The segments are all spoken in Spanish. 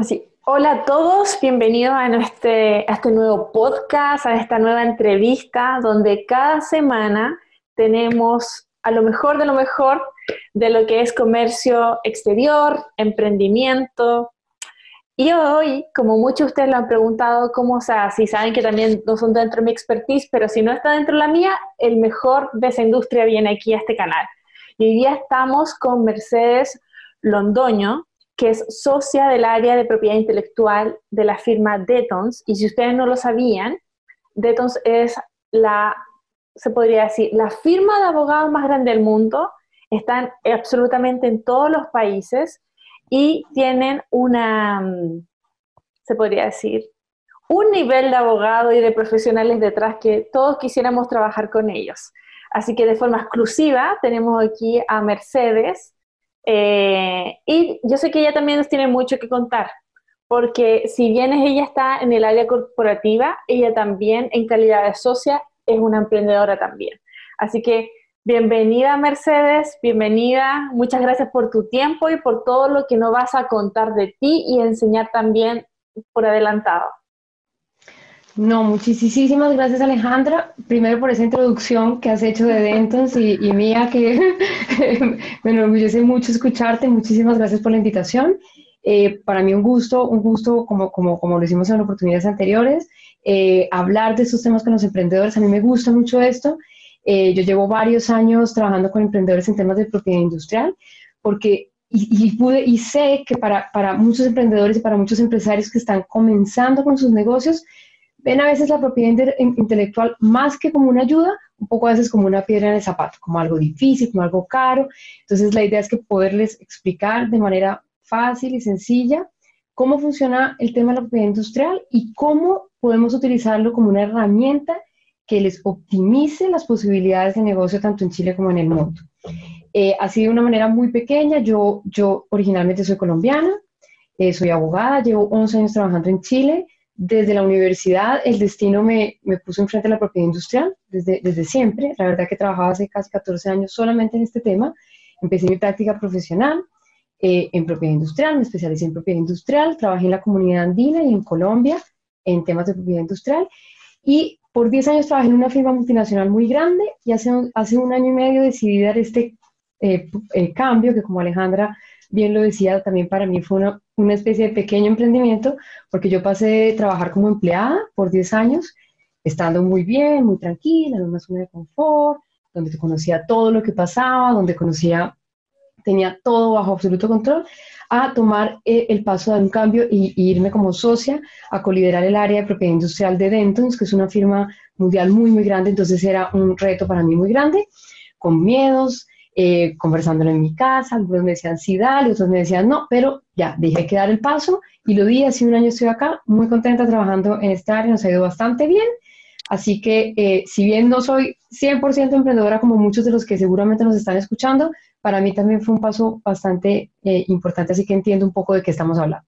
Así, hola a todos, bienvenidos a, este, a este nuevo podcast, a esta nueva entrevista, donde cada semana tenemos a lo mejor de lo mejor de lo que es comercio exterior, emprendimiento. Y hoy, como muchos de ustedes lo han preguntado, ¿cómo, o sea, si saben que también no son dentro de mi expertise, pero si no está dentro de la mía, el mejor de esa industria viene aquí a este canal. Y hoy día estamos con Mercedes Londoño, que es socia del área de propiedad intelectual de la firma Detons. Y si ustedes no lo sabían, Detons es la, se podría decir, la firma de abogados más grande del mundo. Están absolutamente en todos los países y tienen una, mm, se podría decir, un nivel de abogado y de profesionales detrás que todos quisiéramos trabajar con ellos. Así que de forma exclusiva tenemos aquí a Mercedes, eh, y yo sé que ella también nos tiene mucho que contar, porque si bien ella está en el área corporativa, ella también en calidad de socia es una emprendedora también. Así que bienvenida Mercedes, bienvenida, muchas gracias por tu tiempo y por todo lo que nos vas a contar de ti y enseñar también por adelantado. No, muchísimas gracias Alejandra, primero por esa introducción que has hecho de Dentons y, mía, que me enorgullece mucho escucharte, muchísimas gracias por la invitación. Eh, para mí un gusto, un gusto como, como, como lo hicimos en oportunidades anteriores, eh, hablar de estos temas con los emprendedores, a mí me gusta mucho esto. Eh, yo llevo varios años trabajando con emprendedores en temas de propiedad industrial, porque y, y, pude, y sé que para, para muchos emprendedores y para muchos empresarios que están comenzando con sus negocios, ven a veces la propiedad intelectual más que como una ayuda, un poco a veces como una piedra en el zapato, como algo difícil, como algo caro. Entonces la idea es que poderles explicar de manera fácil y sencilla cómo funciona el tema de la propiedad industrial y cómo podemos utilizarlo como una herramienta que les optimice las posibilidades de negocio tanto en Chile como en el mundo. Eh, así de una manera muy pequeña, yo, yo originalmente soy colombiana, eh, soy abogada, llevo 11 años trabajando en Chile, desde la universidad el destino me, me puso enfrente de la propiedad industrial desde, desde siempre. La verdad que trabajaba hace casi 14 años solamente en este tema. Empecé mi práctica profesional eh, en propiedad industrial, me especialicé en propiedad industrial, trabajé en la comunidad andina y en Colombia en temas de propiedad industrial. Y por 10 años trabajé en una firma multinacional muy grande y hace un, hace un año y medio decidí dar este eh, eh, cambio que como Alejandra bien lo decía, también para mí fue una, una especie de pequeño emprendimiento, porque yo pasé de trabajar como empleada por 10 años, estando muy bien, muy tranquila, en una zona de confort, donde conocía todo lo que pasaba, donde conocía, tenía todo bajo absoluto control, a tomar eh, el paso de un cambio y, irme como socia a coliderar el área de propiedad industrial de Dentons, que es una firma mundial muy, muy grande, entonces era un reto para mí muy grande, con miedos, eh, conversándolo en mi casa, algunos me decían sí, dale, otros me decían no, pero ya, dije que dar el paso y lo di, hace un año estoy acá, muy contenta trabajando en esta área, nos ha ido bastante bien, así que eh, si bien no soy 100% emprendedora como muchos de los que seguramente nos están escuchando, para mí también fue un paso bastante eh, importante, así que entiendo un poco de qué estamos hablando.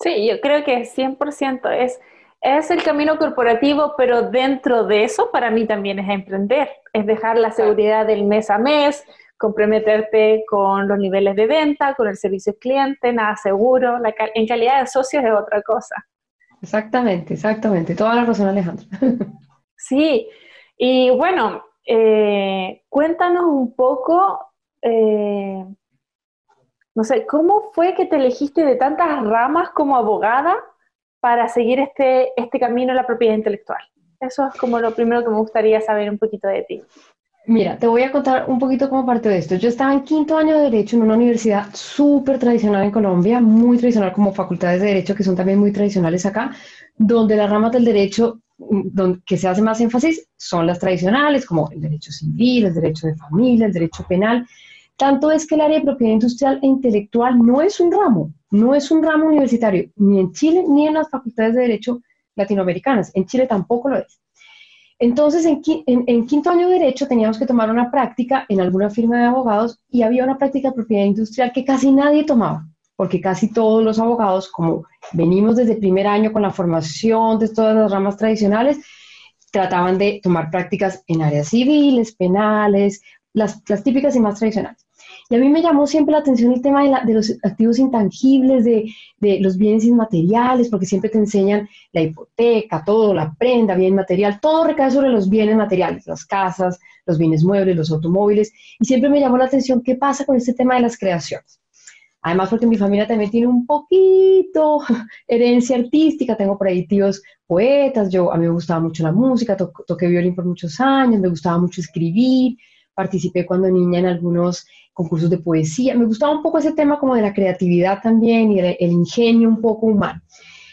Sí, yo creo que 100% es es el camino corporativo, pero dentro de eso para mí también es emprender, es dejar la seguridad del mes a mes, comprometerte con los niveles de venta, con el servicio al cliente, nada seguro, en calidad de socios es otra cosa. Exactamente, exactamente, toda la razón Alejandro. sí, y bueno, eh, cuéntanos un poco, eh, no sé, ¿cómo fue que te elegiste de tantas ramas como abogada para seguir este, este camino en la propiedad intelectual? Eso es como lo primero que me gustaría saber un poquito de ti. Mira, te voy a contar un poquito como parte de esto. Yo estaba en quinto año de Derecho en una universidad súper tradicional en Colombia, muy tradicional como facultades de Derecho, que son también muy tradicionales acá, donde las ramas del derecho mm, que se hace más énfasis son las tradicionales, como el derecho civil, el derecho de familia, el derecho penal. Tanto es que el área de propiedad industrial e intelectual no es un ramo, no es un ramo universitario, ni en Chile ni en las facultades de Derecho latinoamericanas. En Chile tampoco lo es. Entonces, en, quinto año de Derecho teníamos que tomar una práctica en alguna firma de abogados y había una práctica de propiedad industrial que casi nadie tomaba, porque casi todos los abogados, como venimos desde el primer año con la formación de todas las ramas tradicionales, trataban de tomar prácticas en áreas civiles, penales, las, típicas y más tradicionales. Y a mí me llamó siempre la atención el tema de, los activos intangibles, de, los bienes inmateriales, porque siempre te enseñan la hipoteca, todo, la prenda, bien material, todo recae sobre los bienes materiales, las casas, los bienes muebles, los automóviles. Y siempre me llamó la atención qué pasa con este tema de las creaciones. Además, porque mi familia también tiene un poquito herencia artística, tengo por ahí tíos poetas, yo, a mí me gustaba mucho la música, toqué violín por muchos años, me gustaba mucho escribir, participé cuando niña en algunos concursos de poesía. Me gustaba un poco ese tema como de la creatividad también y el, ingenio un poco humano.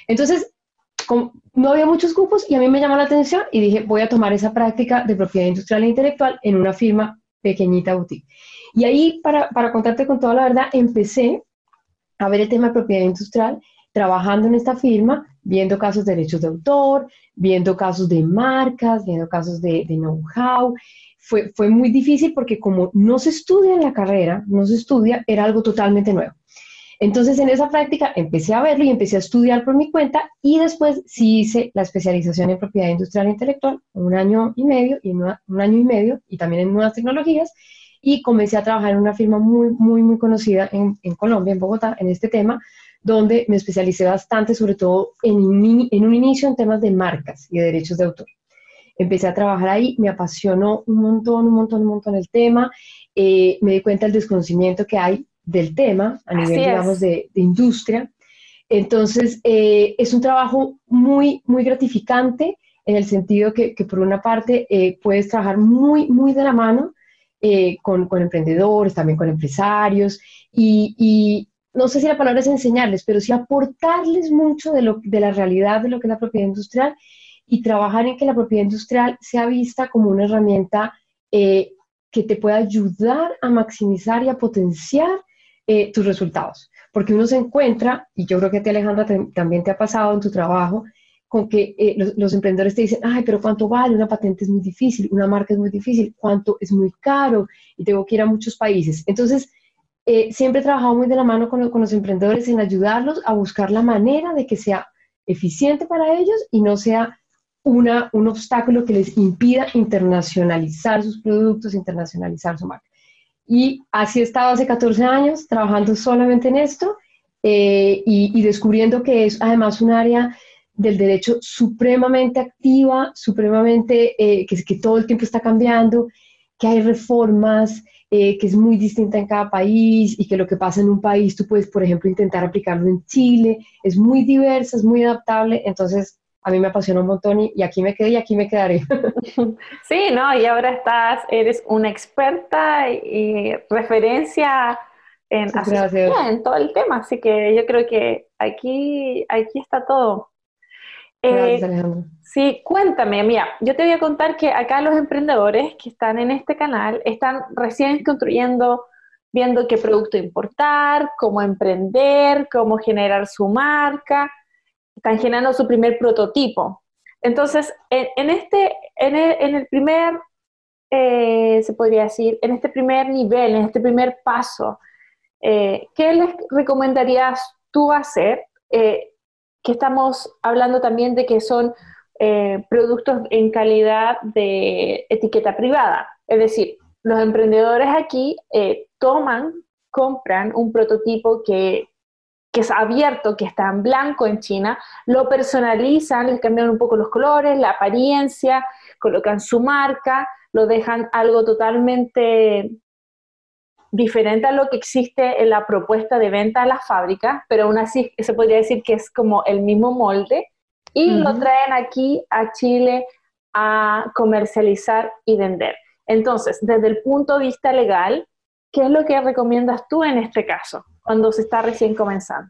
Entonces, no había muchos grupos y a mí me llamó la atención y dije, voy a tomar esa práctica de propiedad industrial e intelectual en una firma pequeñita boutique. Y ahí, para, para contarte con toda la verdad, empecé a ver el tema de propiedad industrial trabajando en esta firma, viendo casos de derechos de autor, viendo casos de marcas, viendo casos de, de know-how, fue, fue muy difícil porque como no se estudia en la carrera, no se estudia, era algo totalmente nuevo. Entonces en esa práctica empecé a verlo y empecé a estudiar por mi cuenta y después sí hice la especialización en propiedad industrial e intelectual, un año y medio, y un año y medio, y también en nuevas tecnologías, y comencé a trabajar en una firma muy, muy, muy conocida en, Colombia, en Bogotá, en este tema, donde me especialicé bastante, sobre todo en, en un inicio en temas de marcas y de derechos de autor empecé a trabajar ahí, me apasionó un montón, un montón, un montón el tema, eh, me di cuenta del desconocimiento que hay del tema a nivel, digamos, de, industria. Entonces, eh, es un trabajo muy, muy gratificante en el sentido que, que por una parte eh, puedes trabajar muy, muy de la mano con, con, emprendedores, también con empresarios, y, y, no sé si la palabra es enseñarles, pero sí aportarles mucho de, lo, de la realidad de lo que es la propiedad industrial y trabajar en que la propiedad industrial sea vista como una herramienta eh, que te pueda ayudar a maximizar y a potenciar eh, tus resultados. Porque uno se encuentra, y yo creo que a ti Alejandra también te ha pasado en tu trabajo, con que eh, los, emprendedores te dicen, ay, pero ¿cuánto vale? Una patente es muy difícil, una marca es muy difícil, ¿cuánto es muy caro? Y tengo que ir a muchos países. Entonces, siempre he trabajado muy de la mano con, con los emprendedores en ayudarlos a buscar la manera de que sea eficiente para ellos y no sea una, un obstáculo que les impida internacionalizar sus productos, internacionalizar su marca. Y así he estado hace 14 años trabajando solamente en esto eh, y, descubriendo que es además un área del derecho supremamente activa, supremamente, eh, que, todo el tiempo está cambiando, que hay reformas, eh, que es muy distinta en cada país y que lo que pasa en un país tú puedes, por ejemplo, intentar aplicarlo en Chile, es muy diversa, es muy adaptable, entonces a mí me apasiona un montón y, aquí me quedé y aquí me quedaré. Sí, ¿no? Y ahora estás, eres una experta y, referencia en, en todo el tema, así que yo creo que aquí, aquí está todo. Eh, sí, cuéntame, mira, yo te voy a contar que acá los emprendedores que están en este canal están recién construyendo, viendo qué producto importar, cómo emprender, cómo generar su marca están generando su primer prototipo. Entonces, en, este, en el, primer, eh, se podría decir, en este primer nivel, en este primer paso, eh, ¿qué les recomendarías tú hacer? Eh, que estamos hablando también de que son productos en calidad de etiqueta privada. Es decir, los emprendedores aquí toman, compran un prototipo que que es abierto, que está en blanco en China, lo personalizan, les cambian un poco los colores, la apariencia, colocan su marca, lo dejan algo totalmente diferente a lo que existe en la propuesta de venta a las fábricas, pero aún así se podría decir que es como el mismo molde, y lo traen aquí a Chile a comercializar y vender. Entonces, desde el punto de vista legal, ¿qué es lo que recomiendas tú en este caso? Cuando se está recién comenzando.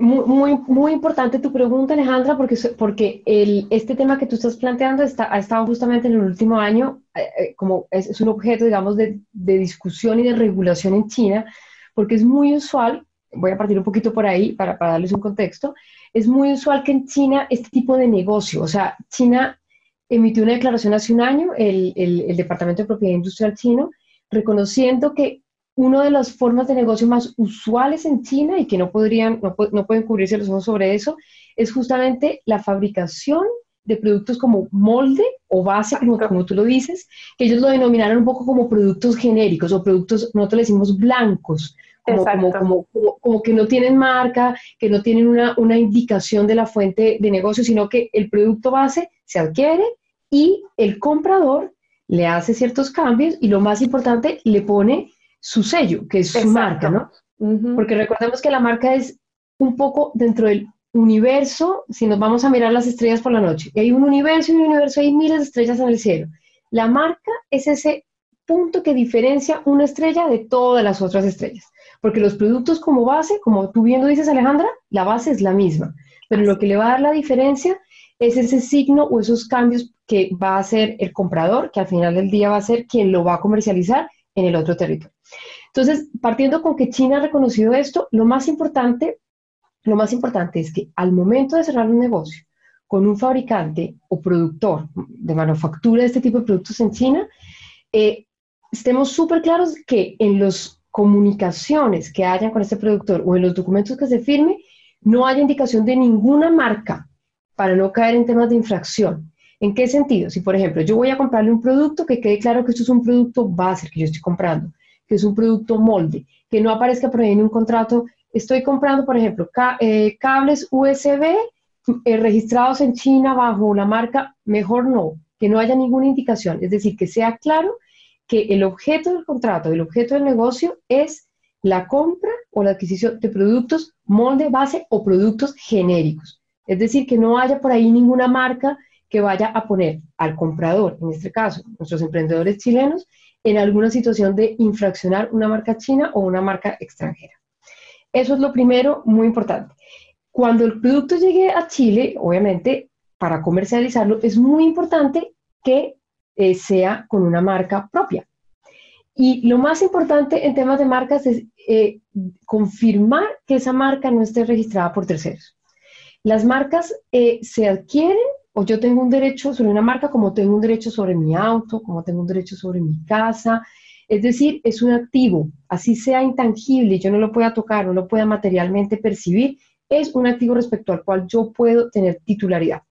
Muy, muy, importante tu pregunta, Alejandra, porque, porque el, este tema que tú estás planteando está, ha estado justamente en el último año, eh, eh, como es, un objeto, digamos, de, de, discusión y de regulación en China, porque es muy usual, voy a partir un poquito por ahí para, para darles un contexto, es muy usual que en China este tipo de negocio, o sea, China emitió una declaración hace un año, el, el, el Departamento de Propiedad Industrial chino, reconociendo que una de las formas de negocio más usuales en China y que no, podrían, no, pueden cubrirse los ojos sobre eso, es justamente la fabricación de productos como molde o base, como, como tú lo dices, que ellos lo denominaron un poco como productos genéricos o productos, nosotros le decimos blancos, como, como, como, que no tienen marca, que no tienen una, una, indicación de la fuente de negocio, sino que el producto base se adquiere y el comprador le hace ciertos cambios y lo más importante, le pone su sello, que es su marca, ¿no? Porque recordemos que la marca es un poco dentro del universo, si nos vamos a mirar las estrellas por la noche, y hay un universo y un universo, hay miles de estrellas en el cielo. La marca es ese punto que diferencia una estrella de todas las otras estrellas. Porque los productos como base, como tú viendo dices Alejandra, la base es la misma. Pero lo que le va a dar la diferencia es ese signo o esos cambios que va a hacer el comprador, que al final del día va a ser quien lo va a comercializar en el otro territorio. Entonces, partiendo con que China ha reconocido esto, lo más importante, lo más importante es que al momento de cerrar un negocio con un fabricante o productor de manufactura de este tipo de productos en China, eh, estemos súper claros que en las comunicaciones que hayan con este productor o en los documentos que se firme, no haya indicación de ninguna marca para no caer en temas de infracción. ¿En qué sentido? Si, por ejemplo, yo voy a comprarle un producto, que quede claro que esto es un producto base que yo estoy comprando, que es un producto molde, que no aparezca por ahí en un contrato, estoy comprando, por ejemplo, eh, cables USB eh, registrados en China bajo la marca, mejor no, que no haya ninguna indicación, es decir, que sea claro que el objeto del contrato, el objeto del negocio es la compra o la adquisición de productos molde, base o productos genéricos. Es decir, que no haya por ahí ninguna marca que vaya a poner al comprador, en este caso, nuestros emprendedores chilenos, en alguna situación de infraccionar una marca china o una marca extranjera. Eso es lo primero, muy importante. Cuando el producto llegue a Chile, obviamente, para comercializarlo, es muy importante que eh, sea con una marca propia. Y lo más importante en temas de marcas es eh, confirmar que esa marca no esté registrada por terceros. Las marcas eh, se adquieren o yo tengo un derecho sobre una marca como tengo un derecho sobre mi auto, como tengo un derecho sobre mi casa. Es decir, es un activo, así sea intangible, yo no lo pueda tocar, no lo pueda materialmente percibir, es un activo respecto al cual yo puedo tener titularidad.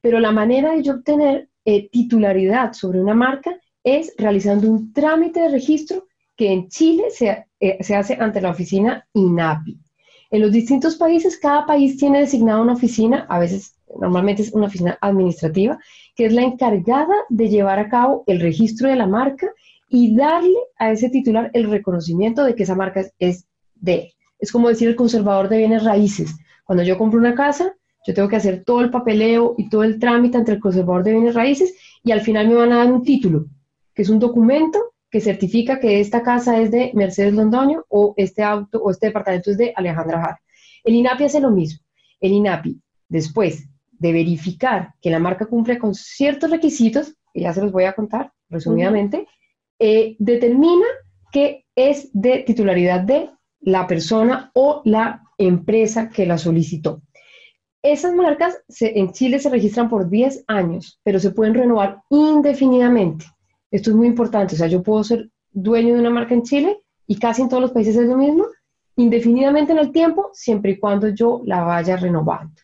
Pero la manera de yo obtener eh, titularidad sobre una marca es realizando un trámite de registro que en Chile se, eh, se hace ante la oficina INAPI. En los distintos países, cada país tiene designada una oficina, a veces normalmente es una oficina administrativa, que es la encargada de llevar a cabo el registro de la marca y darle a ese titular el reconocimiento de que esa marca es de él. Es como decir el conservador de bienes raíces. Cuando yo compro una casa, yo tengo que hacer todo el papeleo y todo el trámite ante el conservador de bienes raíces y al final me van a dar un título, que es un documento que certifica que esta casa es de Mercedes Londoño o este auto o este departamento es de Alejandra Jara. El INAPI hace lo mismo. El INAPI, después de verificar que la marca cumple con ciertos requisitos, que ya se los voy a contar resumidamente, eh, determina que es de titularidad de la persona o la empresa que la solicitó. Esas marcas en Chile se registran por 10 años, pero se pueden renovar indefinidamente. Esto es muy importante. O sea, yo puedo ser dueño de una marca en Chile y casi en todos los países es lo mismo, indefinidamente en el tiempo, siempre y cuando yo la vaya renovando.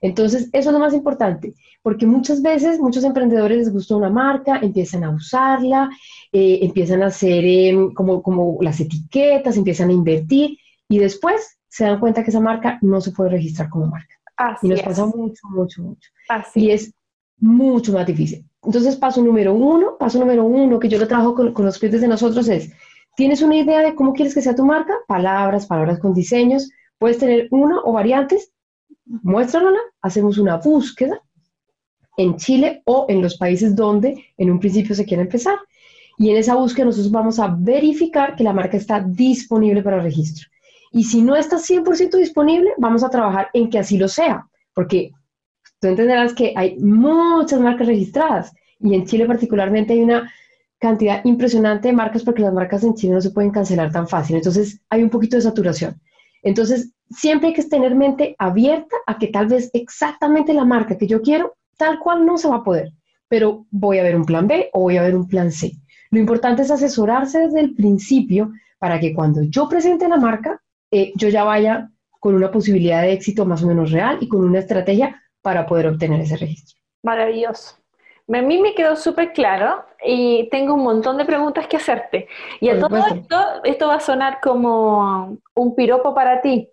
Entonces, eso es lo más importante, porque muchas veces muchos emprendedores les gusta una marca, empiezan a usarla, eh, empiezan a hacer em, como, como las etiquetas, empiezan a invertir y después se dan cuenta que esa marca no se puede registrar como marca. y nos pasa mucho, mucho, mucho. y es mucho más difícil. Entonces, paso número uno, paso número uno que yo lo trabajo con, con los clientes de nosotros es, ¿tienes una idea de cómo quieres que sea tu marca? Palabras, palabras con diseños. Puedes tener una o variantes, muéstranosla, hacemos una búsqueda en Chile o en los países donde en un principio se quiere empezar. Y en esa búsqueda nosotros vamos a verificar que la marca está disponible para registro. Y si no está 100% disponible, vamos a trabajar en que así lo sea, porque tú entenderás que hay muchas marcas registradas y en Chile particularmente hay una cantidad impresionante de marcas porque las marcas en Chile no se pueden cancelar tan fácil. Entonces hay un poquito de saturación. Entonces siempre hay que tener mente abierta a que tal vez exactamente la marca que yo quiero, tal cual no se va a poder, pero voy a ver un plan B o voy a ver un plan C. Lo importante es asesorarse desde el principio para que cuando yo presente la marca, eh, yo ya vaya con una posibilidad de éxito más o menos real y con una estrategia para poder obtener ese registro. Maravilloso. A mí me quedó súper claro y tengo un montón de preguntas que hacerte. Y a todo esto, esto va a sonar como un piropo para ti.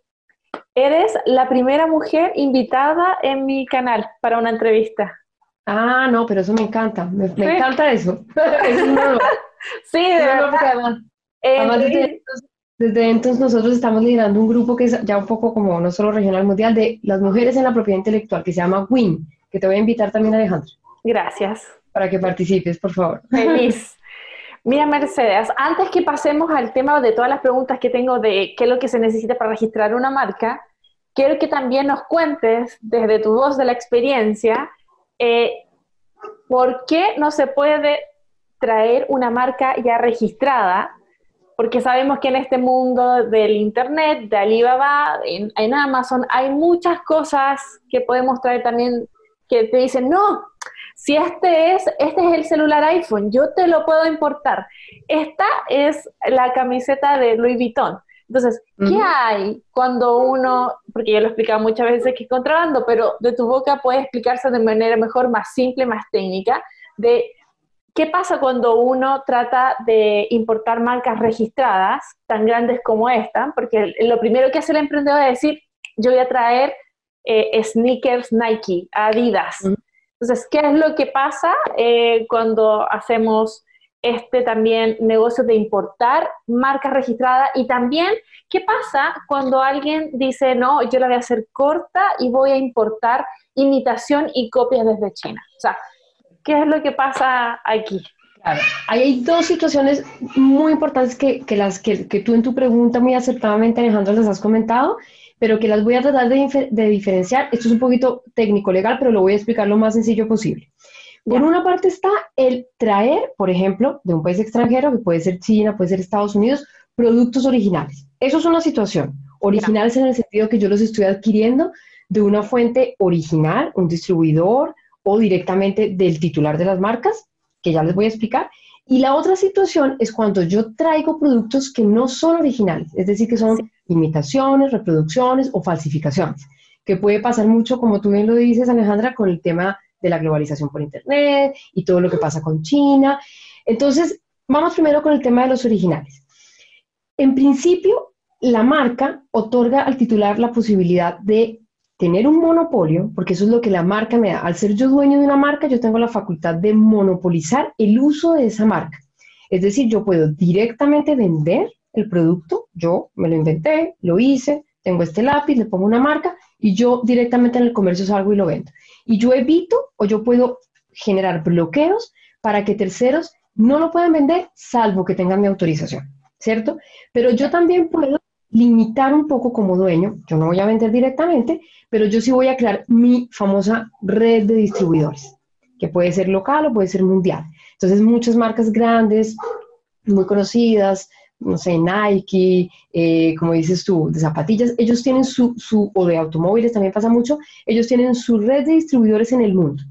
Eres la primera mujer invitada en mi canal para una entrevista. Ah, no, pero eso me encanta. Me, encanta eso. sí, de verdad. Además, desde, entonces nosotros estamos liderando un grupo que es ya un poco como no solo regional mundial de las mujeres en la propiedad intelectual que se llama WIN, que te voy a invitar también, Alejandro. Gracias. Para que participes, por favor. Feliz. Mira, Mercedes, antes que pasemos al tema de todas las preguntas que tengo de qué es lo que se necesita para registrar una marca, quiero que también nos cuentes desde tu voz de la experiencia, eh, ¿por qué no se puede traer una marca ya registrada? Porque sabemos que en este mundo del Internet, de Alibaba, en, en Amazon, hay muchas cosas que podemos traer también que te dicen, no, si este es, este es el celular iPhone, yo te lo puedo importar. Esta es la camiseta de Louis Vuitton. Entonces, ¿qué hay cuando uno, porque yo lo he explicado muchas veces que es contrabando, pero de tu boca puede explicarse de manera mejor, más simple, más técnica, de qué pasa cuando uno trata de importar marcas registradas tan grandes como esta, porque lo primero que hace el emprendedor es decir, yo voy a traer eh, sneakers Nike, Adidas. Entonces, ¿qué es lo que pasa eh, cuando hacemos este también negocio de importar marcas registradas? Y también, ¿qué pasa cuando alguien dice, no, yo la voy a hacer corta y voy a importar imitación y copias desde China? O sea, ¿qué es lo que pasa aquí? Claro, hay dos situaciones muy importantes que, las que, que, tú en tu pregunta muy acertadamente, Alejandro, les has comentado pero que las voy a tratar de, diferenciar. Esto es un poquito técnico-legal, pero lo voy a explicar lo más sencillo posible. Por una parte está el traer, por ejemplo, de un país extranjero, que puede ser China, puede ser Estados Unidos, productos originales. Eso es una situación. Originales en el sentido que yo los estoy adquiriendo de una fuente original, un distribuidor o directamente del titular de las marcas, que ya les voy a explicar. Y la otra situación es cuando yo traigo productos que no son originales, es decir, que son imitaciones, reproducciones o falsificaciones, que puede pasar mucho, como tú bien lo dices, Alejandra, con el tema de la globalización por Internet y todo lo que pasa con China. Entonces, vamos primero con el tema de los originales. En principio, la marca otorga al titular la posibilidad de tener un monopolio, porque eso es lo que la marca me da. Al ser yo dueño de una marca, yo tengo la facultad de monopolizar el uso de esa marca. Es decir, yo puedo directamente vender el producto, yo me lo inventé, lo hice, tengo este lápiz, le pongo una marca y yo directamente en el comercio salgo y lo vendo. Y yo evito o yo puedo generar bloqueos para que terceros no lo puedan vender salvo que tengan mi autorización, ¿cierto? Pero yo también puedo limitar un poco como dueño, yo no voy a vender directamente, pero yo sí voy a crear mi famosa red de distribuidores, que puede ser local o puede ser mundial. Entonces, muchas marcas grandes, muy conocidas, no sé, Nike, eh, como dices tú, de zapatillas, ellos tienen su, su, o de automóviles también pasa mucho, ellos tienen su red de distribuidores en el mundo.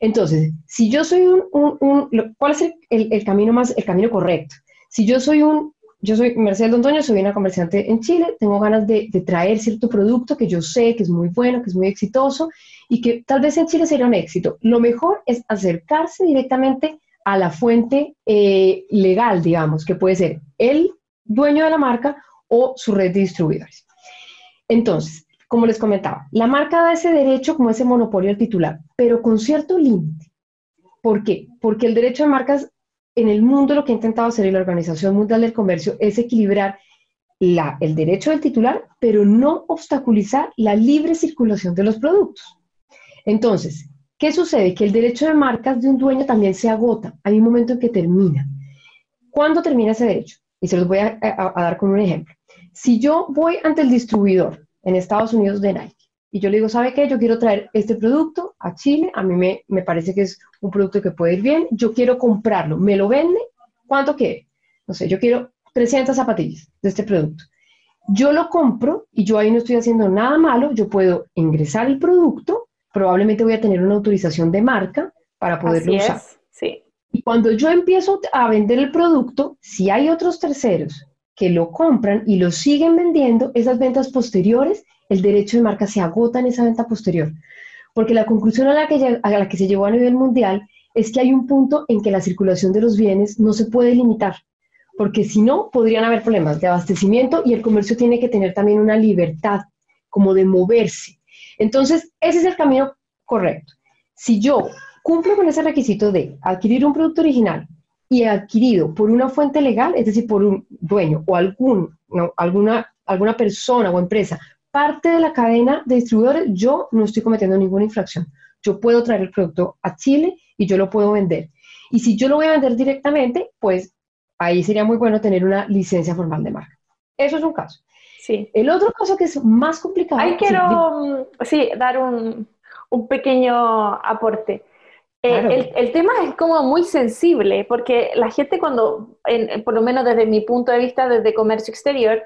Entonces, si yo soy un, un, ¿cuál es el, camino más, el camino correcto? Si yo soy un yo soy Mercedes Londoño, soy una comerciante en Chile, tengo ganas de, traer cierto producto que yo sé que es muy bueno, que es muy exitoso y que tal vez en Chile sería un éxito. Lo mejor es acercarse directamente a la fuente eh, legal, digamos, que puede ser el dueño de la marca o su red de distribuidores. Entonces, como les comentaba, la marca da ese derecho como ese monopolio al titular, pero con cierto límite. ¿Por qué? Porque el derecho de marcas en el mundo lo que ha intentado hacer la Organización Mundial del Comercio es equilibrar el derecho del titular, pero no obstaculizar la libre circulación de los productos. Entonces, ¿qué sucede? Que el derecho de marcas de un dueño también se agota. Hay un momento en que termina. ¿Cuándo termina ese derecho? Y se los voy a, a dar con un ejemplo. Si yo voy ante el distribuidor en Estados Unidos de Nike y yo le digo, ¿sabe qué? Yo quiero traer este producto a Chile, a mí me, me parece que es un producto que puede ir bien, yo quiero comprarlo, ¿me lo vende? ¿Cuánto quiere? No sé, yo quiero 300 zapatillas de este producto. Yo lo compro y yo ahí no estoy haciendo nada malo, yo puedo ingresar el producto, probablemente voy a tener una autorización de marca para poderlo usar. sí. Y cuando yo empiezo a vender el producto, si hay otros terceros que lo compran y lo siguen vendiendo, esas ventas posteriores el derecho de marca se agota en esa venta posterior. porque la conclusión a la, que, a la que se llegó a nivel mundial es que hay un punto en que la circulación de los bienes no se puede limitar, porque si no, podrían haber problemas de abastecimiento y el comercio tiene que tener también una libertad como de moverse. Entonces, ese es el camino correcto. Si yo cumplo con ese requisito de adquirir un producto original y adquirido por una fuente legal, es decir, por un dueño o algún, alguna, alguna persona o empresa, parte de la cadena de distribuidores, yo no estoy cometiendo ninguna infracción. Yo puedo traer el producto a Chile y yo lo puedo vender. Y si yo lo voy a vender directamente, pues ahí sería muy bueno tener una licencia formal de marca. Eso es un caso. Sí. El otro caso que es más complicado. Ahí quiero, sí, dar un, un pequeño aporte. Eh, el, tema es como muy sensible, porque la gente cuando, por lo menos desde mi punto de vista, desde comercio exterior,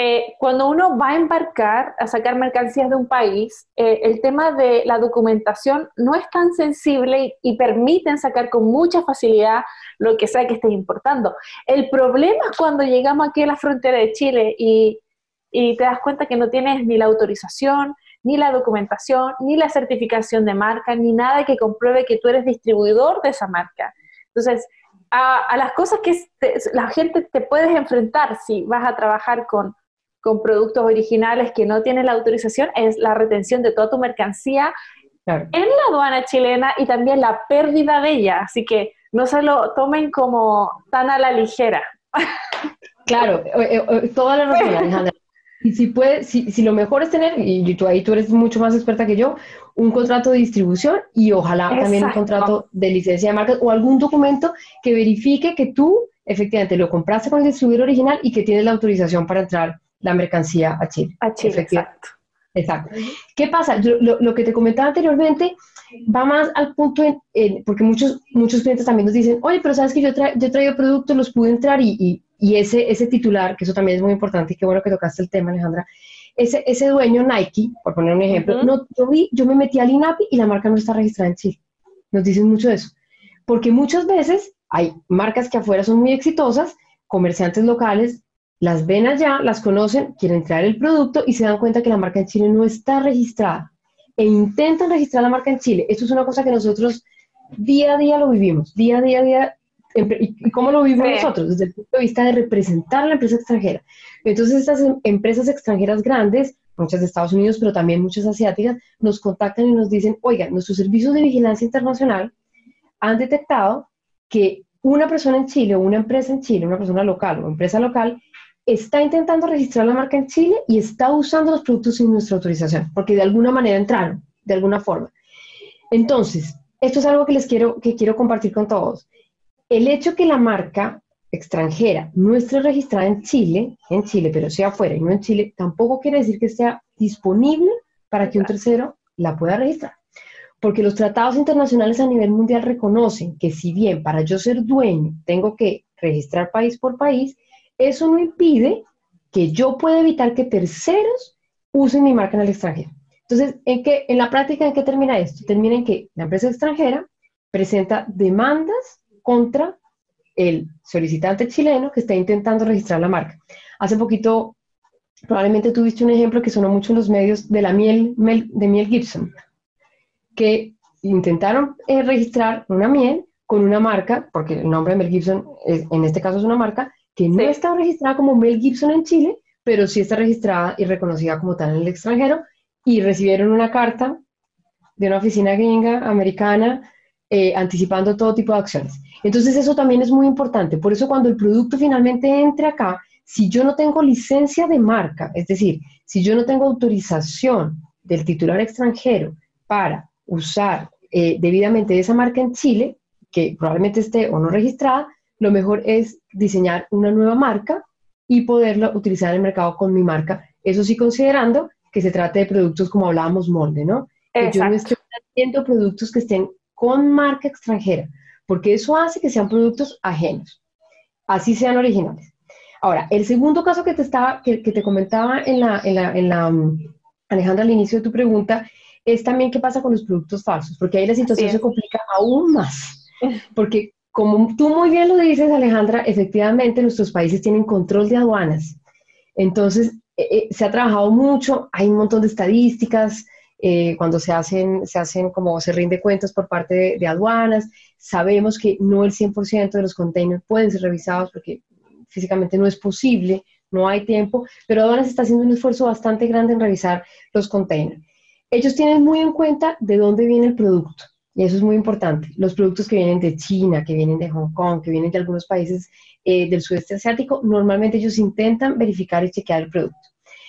eh, cuando uno va a embarcar, a sacar mercancías de un país, eh, el tema de la documentación no es tan sensible y, permiten sacar con mucha facilidad lo que sea que estés importando. El problema es cuando llegamos aquí a la frontera de Chile y, y te das cuenta que no tienes ni la autorización, ni la documentación, ni la certificación de marca, ni nada que compruebe que tú eres distribuidor de esa marca. Entonces, a, las cosas que la gente te puedes enfrentar si vas a trabajar con, con productos originales que no tienen la autorización es la retención de toda tu mercancía en la aduana chilena y también la pérdida de ella. Así que no se lo tomen como tan a la ligera. Claro, eh, eh, toda la razón, Alejandra. Y si, puede, si, si, lo mejor es tener, y tú ahí tú eres mucho más experta que yo, un contrato de distribución y ojalá también un contrato de licencia de marca o algún documento que verifique que tú efectivamente lo compraste con el distribuidor original y que tienes la autorización para entrar la mercancía a Chile. A Chile, exacto. Exacto. ¿Qué pasa? lo, lo, que te comentaba anteriormente va más al punto, en, porque muchos, muchos clientes también nos dicen, oye, pero sabes que yo, yo he traído productos, los pude entrar y, y ese, ese titular, que eso también es muy importante y qué bueno que tocaste el tema, Alejandra, ese, ese dueño Nike, por poner un ejemplo, no, yo, vi, yo me metí al INAPI y la marca no está registrada en Chile. Nos dicen mucho eso. Porque muchas veces hay marcas que afuera son muy exitosas, comerciantes locales las ven allá, las conocen, quieren traer el producto y se dan cuenta que la marca en Chile no está registrada e intentan registrar la marca en Chile. Eso es una cosa que nosotros día a día lo vivimos, día a día, día ¿Y cómo lo vivimos nosotros? Desde el punto de vista de representar a la empresa extranjera. Entonces, estas em, empresas extranjeras grandes, muchas de Estados Unidos, pero también muchas asiáticas, nos contactan y nos dicen, oiga, nuestros servicios de vigilancia internacional han detectado que una persona en Chile o una empresa en Chile, una persona local o empresa local, está intentando registrar la marca en Chile y está usando los productos sin nuestra autorización, porque de alguna manera entraron, de alguna forma. Entonces, esto es algo que les quiero, que quiero compartir con todos. El hecho que la marca extranjera no esté registrada en Chile, en Chile, pero sea afuera y no en Chile, tampoco quiere decir que sea disponible para que un tercero la pueda registrar. Porque los tratados internacionales a nivel mundial reconocen que si bien para yo ser dueño tengo que registrar país por país, eso no impide que yo pueda evitar que terceros usen mi marca en el extranjero. Entonces, ¿en, qué, en la práctica, ¿en qué termina esto? Termina en que la empresa extranjera presenta demandas contra el solicitante chileno que está intentando registrar la marca. Hace poquito, probablemente tuviste un ejemplo que sonó mucho en los medios de la miel, de miel Gibson, que intentaron eh, registrar una miel con una marca, porque el nombre de Mel Gibson en este caso es una marca, que no está registrada como Mel Gibson en Chile, pero sí está registrada y reconocida como tal en el extranjero, y recibieron una carta de una oficina gringa americana eh, anticipando todo tipo de acciones. Entonces eso también es muy importante. Por eso cuando el producto finalmente entre acá, si yo no tengo licencia de marca, es decir, si yo no tengo autorización del titular extranjero para usar eh, debidamente esa marca en Chile, que probablemente esté o no registrada, lo mejor es diseñar una nueva marca y poderla utilizar en el mercado con mi marca. Eso sí considerando que se trate de productos como hablábamos molde, ¿no? Yo no estoy haciendo productos que estén con marca extranjera, porque eso hace que sean productos ajenos, así sean originales. Ahora, el segundo caso que te, estaba, que, te comentaba en la, en la, mm, Alejandra, al inicio de tu pregunta, es también qué pasa con los productos falsos, porque ahí la situación se complica aún más, porque como tú muy bien lo dices, Alejandra, efectivamente nuestros países tienen control de aduanas. Entonces, eh, eh, se ha trabajado mucho, hay un montón de estadísticas, eh, cuando se hacen, se hacen como se rinde cuentas por parte de, aduanas. Sabemos que no el 100% de los containers pueden ser revisados porque físicamente no es posible, no hay tiempo, pero aduanas está haciendo un esfuerzo bastante grande en revisar los containers. Ellos tienen muy en cuenta de dónde viene el producto. Y eso es muy importante. Los productos que vienen de China, que vienen de Hong Kong, que vienen de algunos países eh, del sudeste asiático, normalmente ellos intentan verificar y chequear el producto.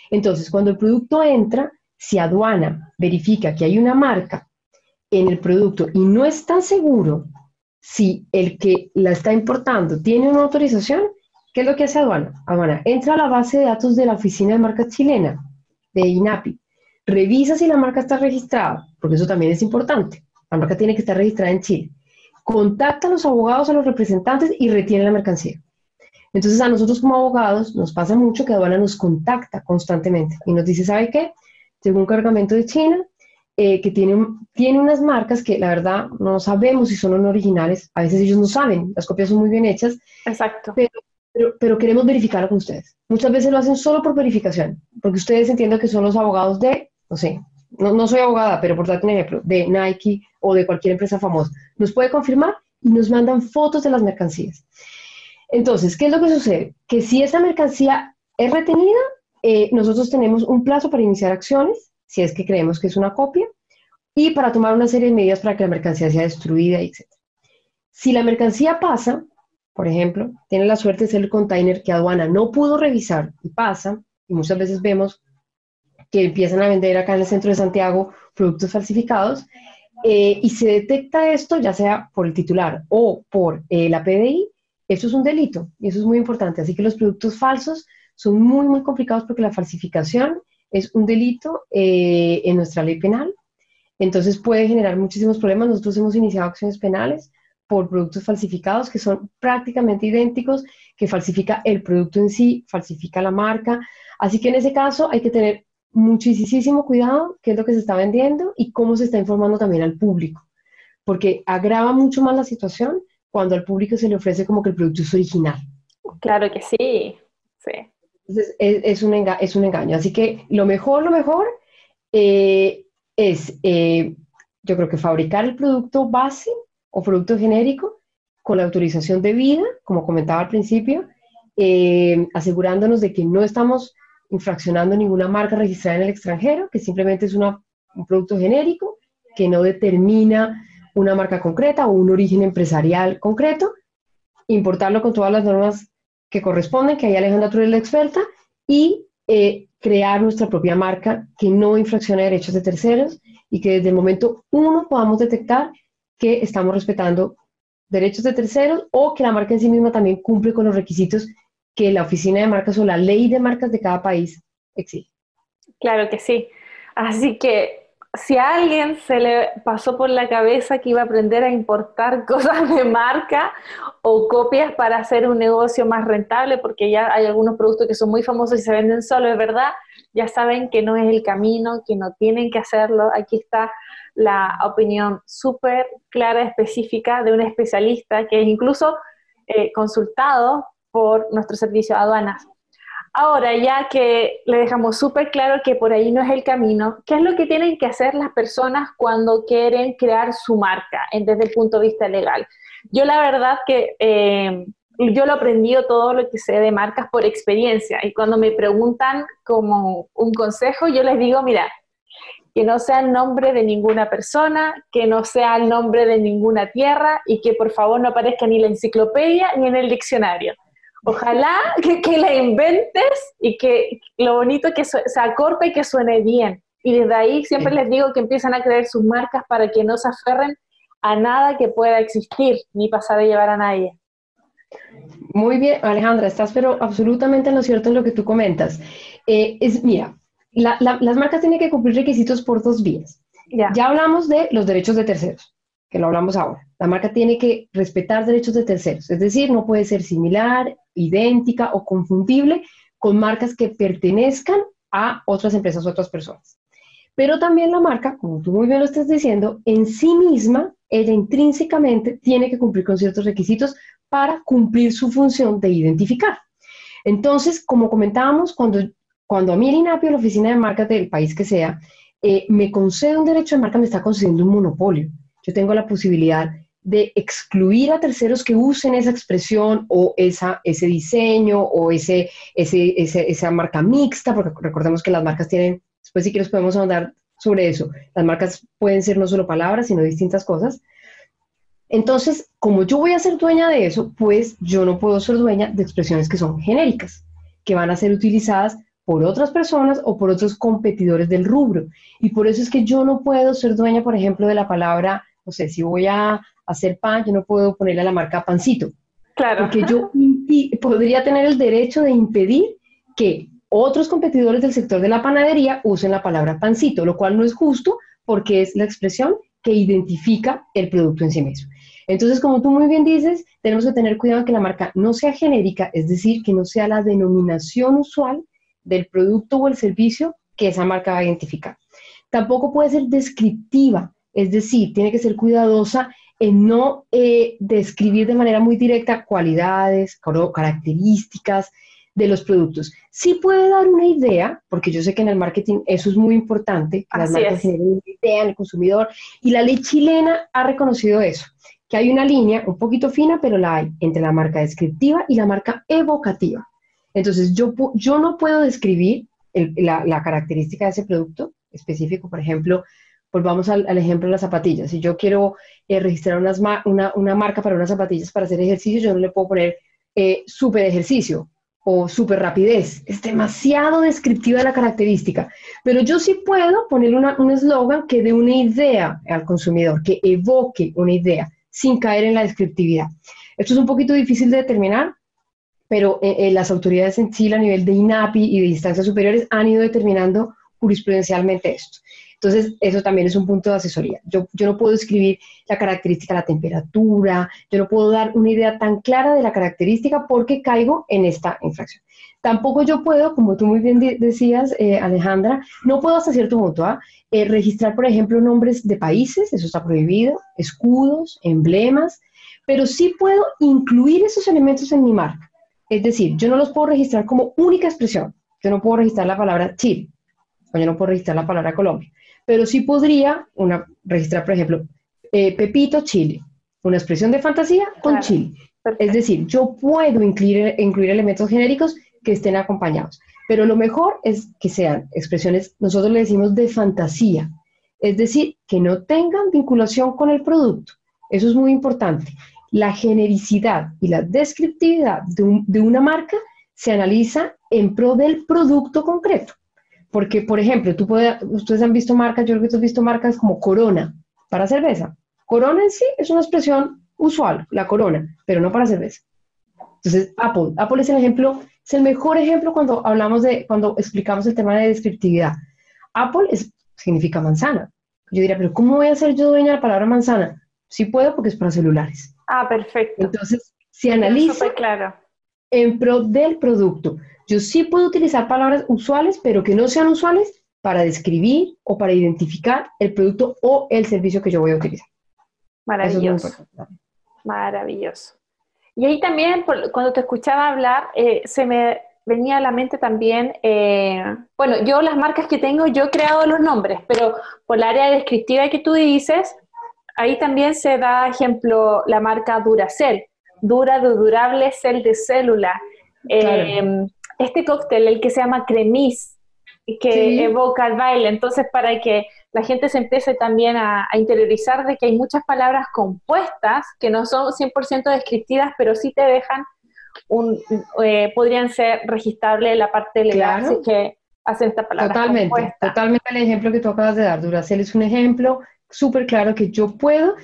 Entonces, cuando el producto entra, si aduana verifica que hay una marca en el producto y no es tan seguro si el que la está importando tiene una autorización, ¿qué es lo que hace aduana? Aduana entra a la base de datos de la Oficina de Marcas Chilena, de INAPI, revisa si la marca está registrada, porque eso también es importante. La marca tiene que estar registrada en Chile. Contacta a los abogados, a los representantes y retiene la mercancía. Entonces a nosotros como abogados nos pasa mucho que aduana nos contacta constantemente y nos dice, ¿sabe qué? Tengo un cargamento de China eh, que tiene, tiene unas marcas que la verdad no sabemos si son originales. A veces ellos no saben, las copias son muy bien hechas. Exacto. Pero, pero, queremos verificarlo con ustedes. Muchas veces lo hacen solo por verificación, porque ustedes entienden que son los abogados de, no sé, no, no soy abogada, pero por darte un ejemplo, de Nike o de cualquier empresa famosa. Nos puede confirmar y nos mandan fotos de las mercancías. Entonces, ¿qué es lo que sucede? Que si esa mercancía es retenida, eh, nosotros tenemos un plazo para iniciar acciones, si es que creemos que es una copia, y para tomar una serie de medidas para que la mercancía sea destruida, etc. Si la mercancía pasa, por ejemplo, tiene la suerte de ser el container que aduana no pudo revisar y pasa, y muchas veces vemos que empiezan a vender acá en el centro de Santiago productos falsificados, eh, y se detecta esto ya sea por el titular o por eh, la PDI, eso es un delito y eso es muy importante. Así que los productos falsos son muy, muy complicados porque la falsificación es un delito eh, en nuestra ley penal. Entonces puede generar muchísimos problemas. Nosotros hemos iniciado acciones penales por productos falsificados que son prácticamente idénticos, que falsifica el producto en sí, falsifica la marca. Así que en ese caso hay que tener muchísimo cuidado qué es lo que se está vendiendo y cómo se está informando también al público, porque agrava mucho más la situación cuando al público se le ofrece como que el producto es original. Claro que sí, sí. Entonces es, un, es un engaño. Así que lo mejor, lo mejor eh, es, eh, yo creo que fabricar el producto base o producto genérico con la autorización debida, como comentaba al principio, eh, asegurándonos de que no estamos infraccionando ninguna marca registrada en el extranjero, que simplemente es un producto genérico que no determina una marca concreta o un origen empresarial concreto, importarlo con todas las normas que corresponden, que ahí Alejandra Trujillo es la experta, y eh, crear nuestra propia marca que no infraccione derechos de terceros y que desde el momento uno podamos detectar que estamos respetando derechos de terceros o que la marca en sí misma también cumple con los requisitos que la oficina de marcas o la ley de marcas de cada país exige. Claro que sí. Así que si a alguien se le pasó por la cabeza que iba a aprender a importar cosas de marca o copias para hacer un negocio más rentable, porque ya hay algunos productos que son muy famosos y se venden solo, es verdad, ya saben que no es el camino, que no tienen que hacerlo. Aquí está la opinión súper clara, específica de un especialista que es incluso eh, consultado por nuestro servicio aduanas. Ahora, ya que le dejamos súper claro que por ahí no es el camino, ¿qué es lo que tienen que hacer las personas cuando quieren crear su marca desde el punto de vista legal? Yo la verdad que eh, yo lo he aprendido todo lo que sé de marcas por experiencia y cuando me preguntan como un consejo, yo les digo, mira, que no sea el nombre de ninguna persona, que no sea el nombre de ninguna tierra y que por favor no aparezca ni en la enciclopedia ni en el diccionario Ojalá que, la inventes y que lo bonito que se acorpe y que suene bien. Y desde ahí siempre les digo que empiezan a crear sus marcas para que no se aferren a nada que pueda existir ni pasar a llevar a nadie. Muy bien, Alejandra, estás pero absolutamente en lo cierto en lo que tú comentas. Eh, es, mira, las marcas tienen que cumplir requisitos por dos vías. ya hablamos de los derechos de terceros que lo hablamos ahora. La marca tiene que respetar derechos de terceros, es decir, no puede ser similar, idéntica o confundible con marcas que pertenezcan a otras empresas o otras personas. Pero también la marca, como tú muy bien lo estás diciendo, en sí misma, ella intrínsecamente tiene que cumplir con ciertos requisitos para cumplir su función de identificar. Entonces, como comentábamos, cuando, cuando a mí el INAPI la oficina de marcas del país que sea, eh, me concede un derecho de marca, me está concediendo un monopolio. Yo tengo la posibilidad de excluir a terceros que usen esa expresión o esa, ese diseño o ese, ese, esa marca mixta, porque recordemos que las marcas tienen, después si quieres podemos hablar sobre eso, las marcas pueden ser no solo palabras, sino distintas cosas. Entonces, como yo voy a ser dueña de eso, pues yo no puedo ser dueña de expresiones que son genéricas, que van a ser utilizadas por otras personas o por otros competidores del rubro. Y por eso es que yo no puedo ser dueña, por ejemplo, de la palabra, no sé, si voy a hacer pan, yo no puedo ponerle a la marca pancito. Claro. Porque yo podría tener el derecho de impedir que otros competidores del sector de la panadería usen la palabra pancito, lo cual no es justo porque es la expresión que identifica el producto en sí mismo. Entonces, como tú muy bien dices, tenemos que tener cuidado que la marca no sea genérica, es decir, que no sea la denominación usual del producto o el servicio que esa marca va a identificar. Tampoco puede ser descriptiva, es decir, tiene que ser cuidadosa en no eh, describir de manera muy directa cualidades, características de los productos. Sí puede dar una idea, porque yo sé que en el marketing eso es muy importante, que las marcas generen una idea en el consumidor, y la ley chilena ha reconocido eso, que hay una línea un poquito fina, pero la hay entre la marca descriptiva y la marca evocativa. Entonces, yo, yo no puedo describir la, la característica de ese producto específico, por ejemplo, Volvamos al, ejemplo de las zapatillas. Si yo quiero eh, registrar una, marca para unas zapatillas para hacer ejercicio, yo no le puedo poner eh, ejercicio o super rapidez. Es demasiado descriptiva la característica. Pero yo sí puedo poner un eslogan que dé una idea al consumidor, que evoque una idea sin caer en la descriptividad. Esto es un poquito difícil de determinar, pero eh, las autoridades en Chile a nivel de INAPI y de instancias superiores han ido determinando jurisprudencialmente esto. Entonces, eso también es un punto de asesoría. Yo, yo no puedo escribir la característica la temperatura, yo no puedo dar una idea tan clara de la característica porque caigo en esta infracción. Tampoco yo puedo, como tú muy bien decías, eh, Alejandra, no puedo hasta cierto punto ¿ah? eh, registrar, por ejemplo, nombres de países, eso está prohibido, escudos, emblemas, pero sí puedo incluir esos elementos en mi marca. Es decir, yo no los puedo registrar como única expresión. Yo no puedo registrar la palabra Chile, o yo no puedo registrar la palabra Colombia pero sí podría una, registrar, por ejemplo, eh, Pepito Chile, una expresión de fantasía con Chile. Es decir, yo puedo incluir, incluir elementos genéricos que estén acompañados, pero lo mejor es que sean expresiones, nosotros le decimos de fantasía, es decir, que no tengan vinculación con el producto. Eso es muy importante. La genericidad y la descriptividad de, de una marca se analiza en pro del producto concreto. Porque, por ejemplo, tú puedes, ustedes han visto marcas, yo creo que tú has visto marcas como Corona para cerveza. Corona en sí es una expresión usual, la corona, pero no para cerveza. Entonces, Apple. Apple es el ejemplo, es el mejor ejemplo cuando hablamos de, cuando explicamos el tema de descriptividad. Apple es, significa manzana. Yo diría, pero ¿cómo voy a ser yo dueña de la palabra manzana? Sí puedo porque es para celulares. Ah, perfecto. Entonces, si analiza claro. En pro del producto. Yo sí puedo utilizar palabras usuales, pero que no sean usuales para describir o para identificar el producto o el servicio que yo voy a utilizar. Maravilloso. Maravilloso. Y ahí también, cuando te escuchaba hablar, eh, se me venía a la mente también, eh, bueno, yo las marcas que tengo, yo he creado los nombres, pero por la área descriptiva que tú dices, ahí también se da ejemplo la marca Duracell, dura de durable, cel de célula. Eh, este cóctel, el que se llama cremis, que evoca el baile, entonces para que la gente se empiece también a, interiorizar de que hay muchas palabras compuestas que no son 100% descriptivas, pero sí te dejan un, eh, podrían ser registrables la parte legal, claro. que hacen esta palabra. Totalmente, totalmente el ejemplo que tú acabas de dar, Duracell es un ejemplo súper claro que yo puedo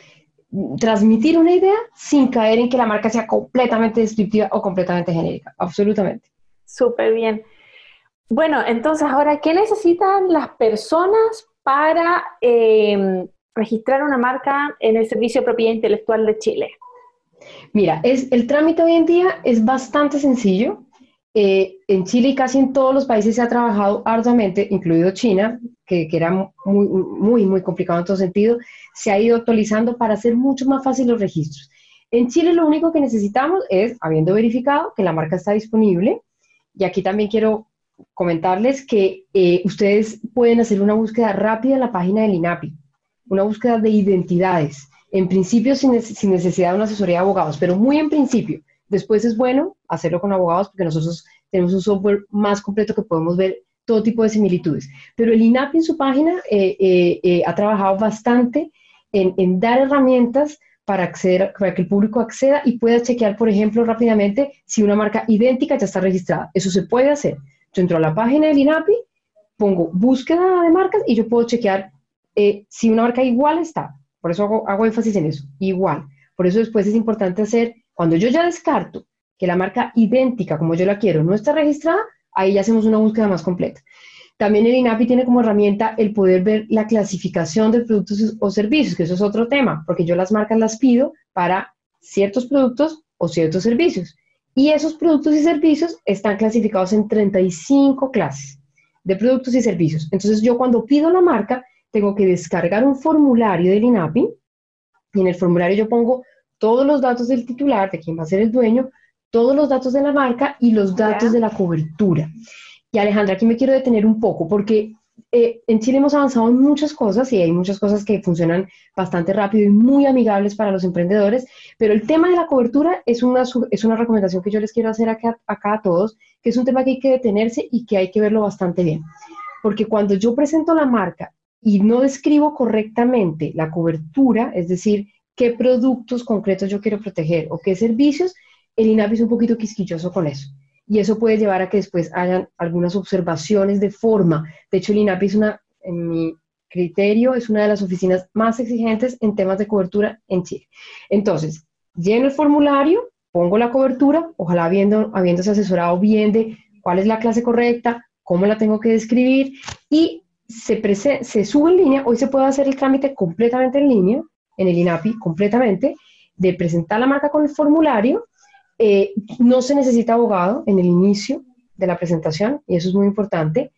transmitir una idea sin caer en que la marca sea completamente descriptiva o completamente genérica, absolutamente. Súper bien. Bueno, entonces ahora, ¿qué necesitan las personas para em, registrar una marca en el Servicio de Propiedad Intelectual de Chile? Mira, es, el trámite hoy en día es bastante sencillo. Eh, en Chile y casi en todos los países se ha trabajado arduamente, incluido China, que, que, era muy, muy, muy complicado en todo sentido, se ha ido actualizando para hacer mucho más fácil los registros. En Chile lo único que necesitamos es, habiendo verificado que la marca está disponible, y aquí también quiero comentarles que eh, ustedes pueden hacer una búsqueda rápida en la página del INAPI, una búsqueda de identidades, en principio sin, sin necesidad de una asesoría de abogados, pero muy en principio. Después es bueno hacerlo con abogados porque nosotros tenemos un software más completo que podemos ver todo tipo de similitudes. Pero el INAPI en su página eh, eh, eh, ha trabajado bastante en, dar herramientas para, acceder, para que el público acceda y pueda chequear, por ejemplo, rápidamente si una marca idéntica ya está registrada. Eso se puede hacer. Yo entro a la página del INAPI, pongo búsqueda de marcas y yo puedo chequear si una marca igual está. Por eso hago, hago énfasis en eso, igual. Por eso después es importante hacer, cuando yo ya descarto que la marca idéntica como yo la quiero no está registrada, ahí ya hacemos una búsqueda más completa. También el INAPI tiene como herramienta el poder ver la clasificación de productos o servicios, que eso es otro tema, porque yo las marcas las pido para ciertos productos o ciertos servicios. Y esos productos y servicios están clasificados en 35 clases de productos y servicios. Entonces yo cuando pido la marca, tengo que descargar un formulario del INAPI y en el formulario yo pongo todos los datos del titular, de quién va a ser el dueño, todos los datos de la marca y los datos de la cobertura. Y Alejandra, aquí me quiero detener un poco porque eh, en Chile hemos avanzado en muchas cosas y hay muchas cosas que funcionan bastante rápido y muy amigables para los emprendedores, pero el tema de la cobertura es una, es una recomendación que yo les quiero hacer acá, acá a todos, que es un tema que hay que detenerse y que hay que verlo bastante bien. Porque cuando yo presento la marca y no describo correctamente la cobertura, es decir, qué productos concretos yo quiero proteger o qué servicios, el INAPI es un poquito quisquilloso con eso. Y eso puede llevar a que después hayan algunas observaciones de forma. De hecho, el INAPI es una, en mi criterio, es una de las oficinas más exigentes en temas de cobertura en Chile. Entonces, lleno el formulario, pongo la cobertura, ojalá habiendo, habiéndose asesorado bien de cuál es la clase correcta, cómo la tengo que describir y se, se sube en línea. Hoy se puede hacer el trámite completamente en línea, en el INAPI, completamente, de presentar la marca con el formulario eh, no se necesita abogado en el inicio de la presentación, y eso es muy importante.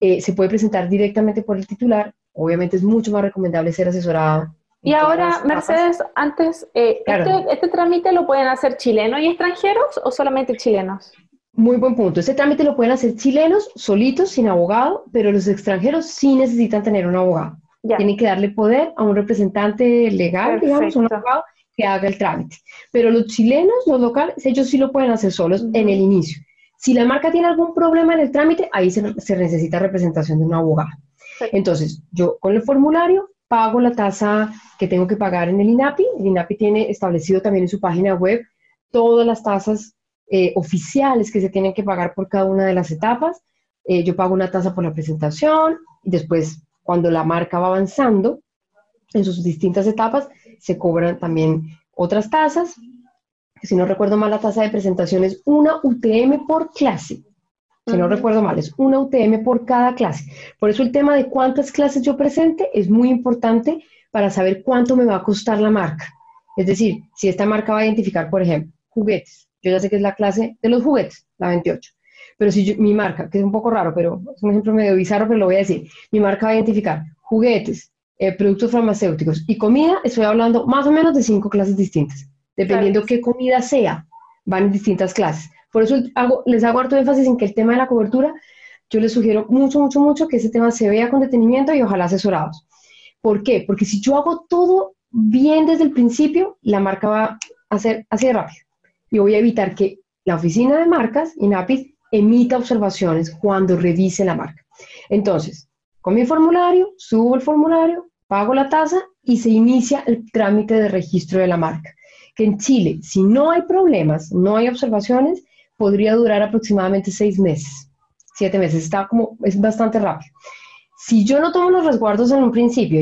Eh, se puede presentar directamente por el titular. Obviamente es mucho más recomendable ser asesorado. Y ahora, Mercedes, antes, eh, este, este, trámite lo pueden hacer chilenos y extranjeros o solamente chilenos? Muy buen punto. Este trámite lo pueden hacer chilenos, solitos, sin abogado, pero los extranjeros sí necesitan tener un abogado. Tienen que darle poder a un representante legal, digamos, un abogado, que haga el trámite. Pero los chilenos, los locales, ellos sí lo pueden hacer solos en el inicio. Si la marca tiene algún problema en el trámite, ahí se, necesita representación de un abogado. Entonces, yo con el formulario pago la tasa que tengo que pagar en el INAPI. El INAPI tiene establecido también en su página web todas las tasas eh, oficiales que se tienen que pagar por cada una de las etapas. Eh, yo pago una tasa por la presentación y después, cuando la marca va avanzando en sus distintas etapas, se cobran también otras tasas. Si no recuerdo mal, la tasa de presentación es una UTM por clase. Si no recuerdo mal, es una UTM por cada clase. Por eso el tema de cuántas clases yo presente es muy importante para saber cuánto me va a costar la marca. Es decir, si esta marca va a identificar, por ejemplo, juguetes, yo ya sé que es la clase de los juguetes, la 28. Pero si mi marca, que es un poco raro, pero es un ejemplo medio bizarro, pero lo voy a decir, mi marca va a identificar juguetes, eh, productos farmacéuticos y comida, estoy hablando más o menos de cinco clases distintas. Dependiendo qué comida sea, van en distintas clases. Por eso hago, les hago harto énfasis en que el tema de la cobertura, yo les sugiero mucho, mucho, mucho que ese tema se vea con detenimiento y ojalá asesorados. ¿Por qué? Porque si yo hago todo bien desde el principio, la marca va a ser así de rápido. Y voy a evitar que la oficina de marcas, INAPIS, emita observaciones cuando revise la marca. Entonces, con mi formulario, subo el formulario, pago la tasa y se inicia el trámite de registro de la marca. Que en Chile, si no hay problemas, no hay observaciones, podría durar aproximadamente seis meses, siete meses. Está como, es bastante rápido. Si yo no tomo los resguardos en un principio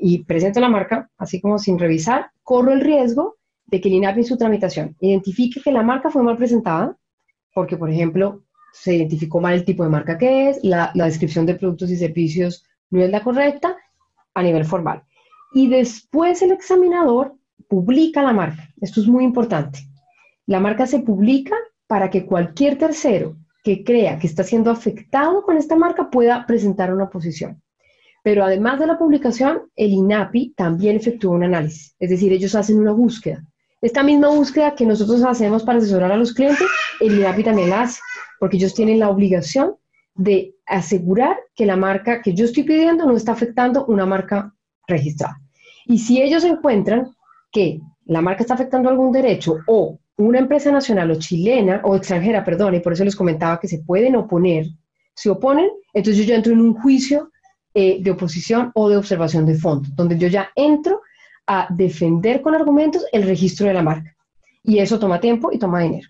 y, presento la marca, así como sin revisar, corro el riesgo de que el INAPI en su tramitación identifique que la marca fue mal presentada, porque, por ejemplo, se identificó mal el tipo de marca que es, la, la descripción de productos y servicios no es la correcta, a nivel formal. Y después el examinador publica la marca. Esto es muy importante. La marca se publica para que cualquier tercero que crea que está siendo afectado con esta marca pueda presentar una posición. Pero además de la publicación, el INAPI también efectúa un análisis, es decir, ellos hacen una búsqueda. Esta misma búsqueda que nosotros hacemos para asesorar a los clientes, el INAPI también la hace, porque ellos tienen la obligación de asegurar que la marca que yo estoy pidiendo no está afectando una marca registrada. Y si ellos encuentran que la marca está afectando algún derecho o una empresa nacional o chilena o extranjera, perdón, y por eso les comentaba que se pueden oponer, se oponen, entonces yo ya entro en un juicio eh, de oposición o de observación de fondo, donde yo ya entro a defender con argumentos el registro de la marca. Y eso toma tiempo y toma dinero.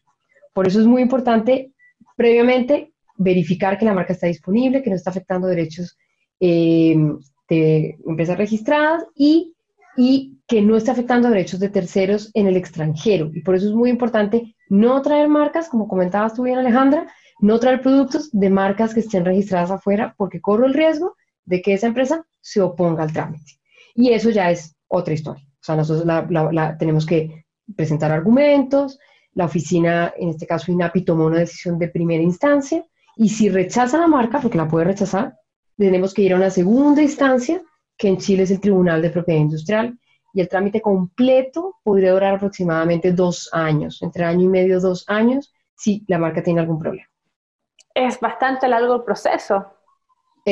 Por eso es muy importante previamente verificar que la marca está disponible, que no está afectando derechos eh, de empresas registradas y, y que no está afectando derechos de terceros en el extranjero. Y por eso es muy importante no traer marcas, como comentabas tú bien Alejandra, no traer productos de marcas que estén registradas afuera porque corro el riesgo de que esa empresa se oponga al trámite. Y eso ya es otra historia. O sea, nosotros tenemos que presentar argumentos, la oficina, en este caso INAPI, tomó una decisión de primera instancia y si rechaza la marca, porque la puede rechazar, tenemos que ir a una segunda instancia, que en Chile es el Tribunal de Propiedad Industrial, y el trámite completo podría durar aproximadamente dos años, entre año y medio, dos años, si la marca tiene algún problema. Es bastante largo el proceso.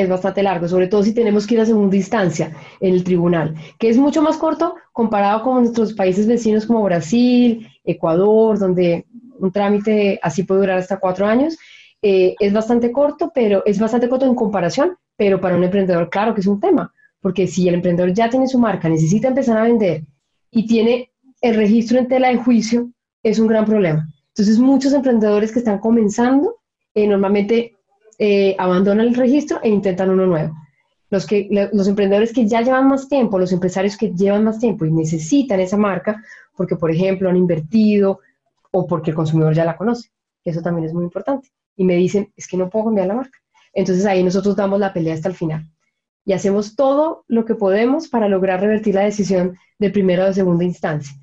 Es bastante largo, sobre todo si tenemos que ir a segunda instancia en el tribunal, que es mucho más corto comparado con nuestros países vecinos como Brasil, Ecuador, donde un trámite así puede durar hasta cuatro años. Eh, es bastante corto, pero es bastante corto en comparación, pero para un emprendedor, claro que es un tema, porque si el emprendedor ya tiene su marca, necesita empezar a vender y tiene el registro en tela de juicio, es un gran problema. Entonces, muchos emprendedores que están comenzando, eh, normalmente eh, abandonan el registro e intentan uno nuevo. Los, que, los emprendedores que ya llevan más tiempo, los empresarios que llevan más tiempo y necesitan esa marca, porque, por ejemplo, han invertido o porque el consumidor ya la conoce. Eso también es muy importante y me dicen, es que no puedo cambiar la marca. Entonces ahí nosotros damos la pelea hasta el final y hacemos todo lo que podemos para lograr revertir la decisión de primera o de segunda instancia.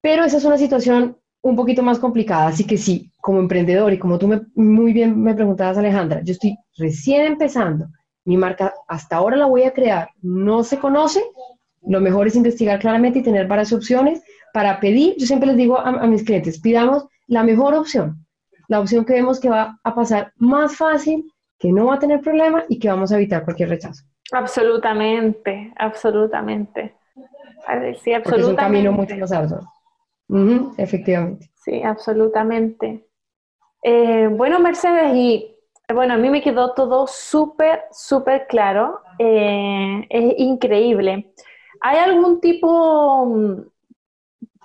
Pero esa es una situación un poquito más complicada, así que sí, como emprendedor y como tú muy bien me preguntabas Alejandra, yo estoy recién empezando, mi marca hasta ahora la voy a crear, no se conoce, lo mejor es investigar claramente y tener varias opciones para pedir, yo siempre les digo a, a mis clientes, pidamos la mejor opción, la opción que vemos que va a pasar más fácil, que no va a tener problema y que vamos a evitar cualquier rechazo. Absolutamente, absolutamente. Sí, absolutamente. Porque es un camino mucho más arduo. Efectivamente. Sí, absolutamente. Eh, bueno, Mercedes, y bueno, a mí me quedó todo súper, súper claro. Eh, es increíble. ¿Hay algún tipo mm,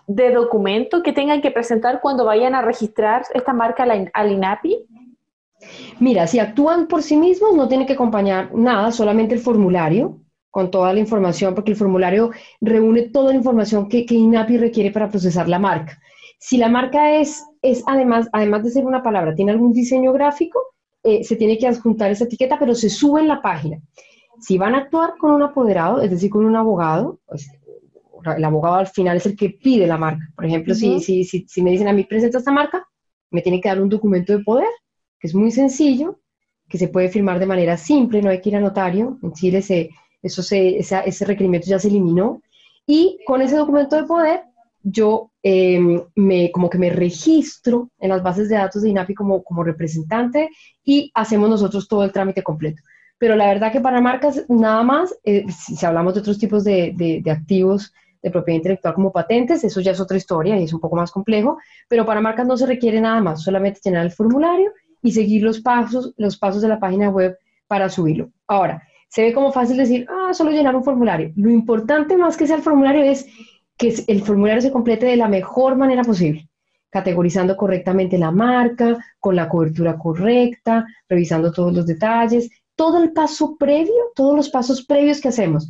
de documento que tengan que presentar cuando vayan a registrar esta marca al INAPI? Mira, si actúan por sí mismos, no tienen que acompañar nada, solamente el formulario con toda la información, porque el formulario reúne toda la información que, INAPI requiere para procesar la marca. Si la marca es, es además, además de ser una palabra, tiene algún diseño gráfico, eh, se tiene que adjuntar esa etiqueta, pero se sube en la página. Si van a actuar con un apoderado, es decir, con un abogado, pues, el abogado al final es el que pide la marca. Por ejemplo, si, si, si, me dicen a mí presenta esta marca, me tiene que dar un documento de poder, que es muy sencillo, que se puede firmar de manera simple, no hay que ir a notario. En Chile se, eso se, ese requerimiento ya se eliminó. Y con ese documento de poder, yo em, me, como que me registro en las bases de datos de INAPI como, como representante y hacemos nosotros todo el trámite completo. Pero la verdad que para marcas nada más, eh, si hablamos de otros tipos de, de, de activos, de propiedad intelectual como patentes, eso ya es otra historia y es un poco más complejo, pero para marcas no se requiere nada más, solamente llenar el formulario y seguir los pasos, los pasos de la página web para subirlo. Ahora, se ve como fácil decir, ah, solo llenar un formulario. Lo importante más que sea el formulario es que el formulario se complete de la mejor manera posible, categorizando correctamente la marca, con la cobertura correcta, revisando todos los detalles, todo el paso previo, todos los pasos previos que hacemos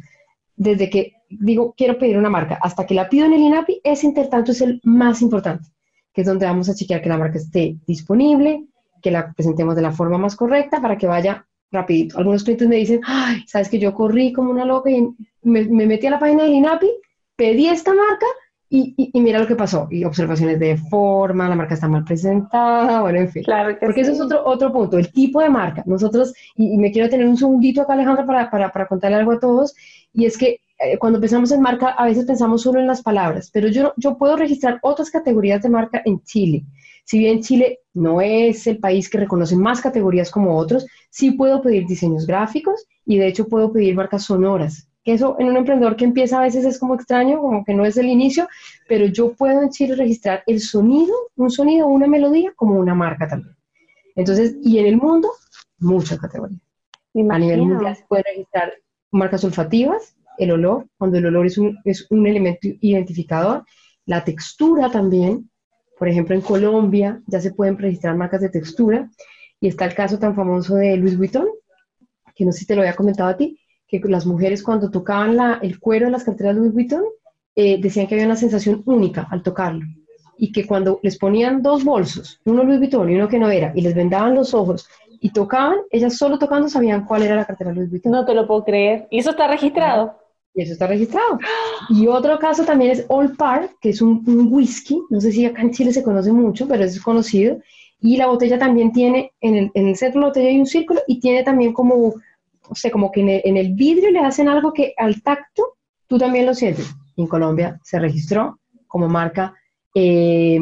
desde que digo quiero pedir una marca hasta que la pido en el INAPI, ese intertanto es el más importante, que es donde vamos a chequear que la marca esté disponible, que la presentemos de la forma más correcta para que vaya rapidito. Algunos clientes me dicen, ay, sabes que yo corrí como una loca y me, metí a la página del INAPI, pedí esta marca y, mira lo que pasó. Y observaciones de forma, la marca está mal presentada, bueno, en fin. Claro Porque eso es otro, otro punto, el tipo de marca. Nosotros, y, me quiero tener un segundito acá, Alejandra, para, para, para contarle algo a todos, y es que eh, cuando pensamos en marca, a veces pensamos solo en las palabras, pero yo, yo puedo registrar otras categorías de marca en Chile. Si bien Chile no es el país que reconoce más categorías como otros, sí puedo pedir diseños gráficos y de hecho puedo pedir marcas sonoras. Eso en un emprendedor que empieza a veces es como extraño, como que no es el inicio, pero yo puedo en Chile registrar el sonido, un sonido, una melodía como una marca también. Entonces, y en el mundo, muchas categorías. A nivel mundial se puede registrar marcas olfativas, el olor, cuando el olor es un, es un elemento identificador, la textura también, por ejemplo, en Colombia ya se pueden registrar marcas de textura y está el caso tan famoso de Louis Vuitton, que no sé si te lo había comentado a ti, que las mujeres cuando tocaban la, el cuero de las carteras Louis Vuitton eh, decían que había una sensación única al tocarlo y que cuando les ponían dos bolsos, uno Louis Vuitton y uno que no era, y les vendaban los ojos y tocaban, ellas solo tocando sabían cuál era la cartera Louis Vuitton. No te lo puedo creer. ¿Y eso está registrado? Y eso está registrado. Y otro caso también es Old Park, que es un, whisky, no sé si acá en Chile se conoce mucho, pero es conocido. Y la botella también tiene, en el, en el centro de la botella hay un círculo y tiene también como, no sé, como que en el, vidrio le hacen algo que al tacto tú también lo sientes. En Colombia se registró como marca, eh,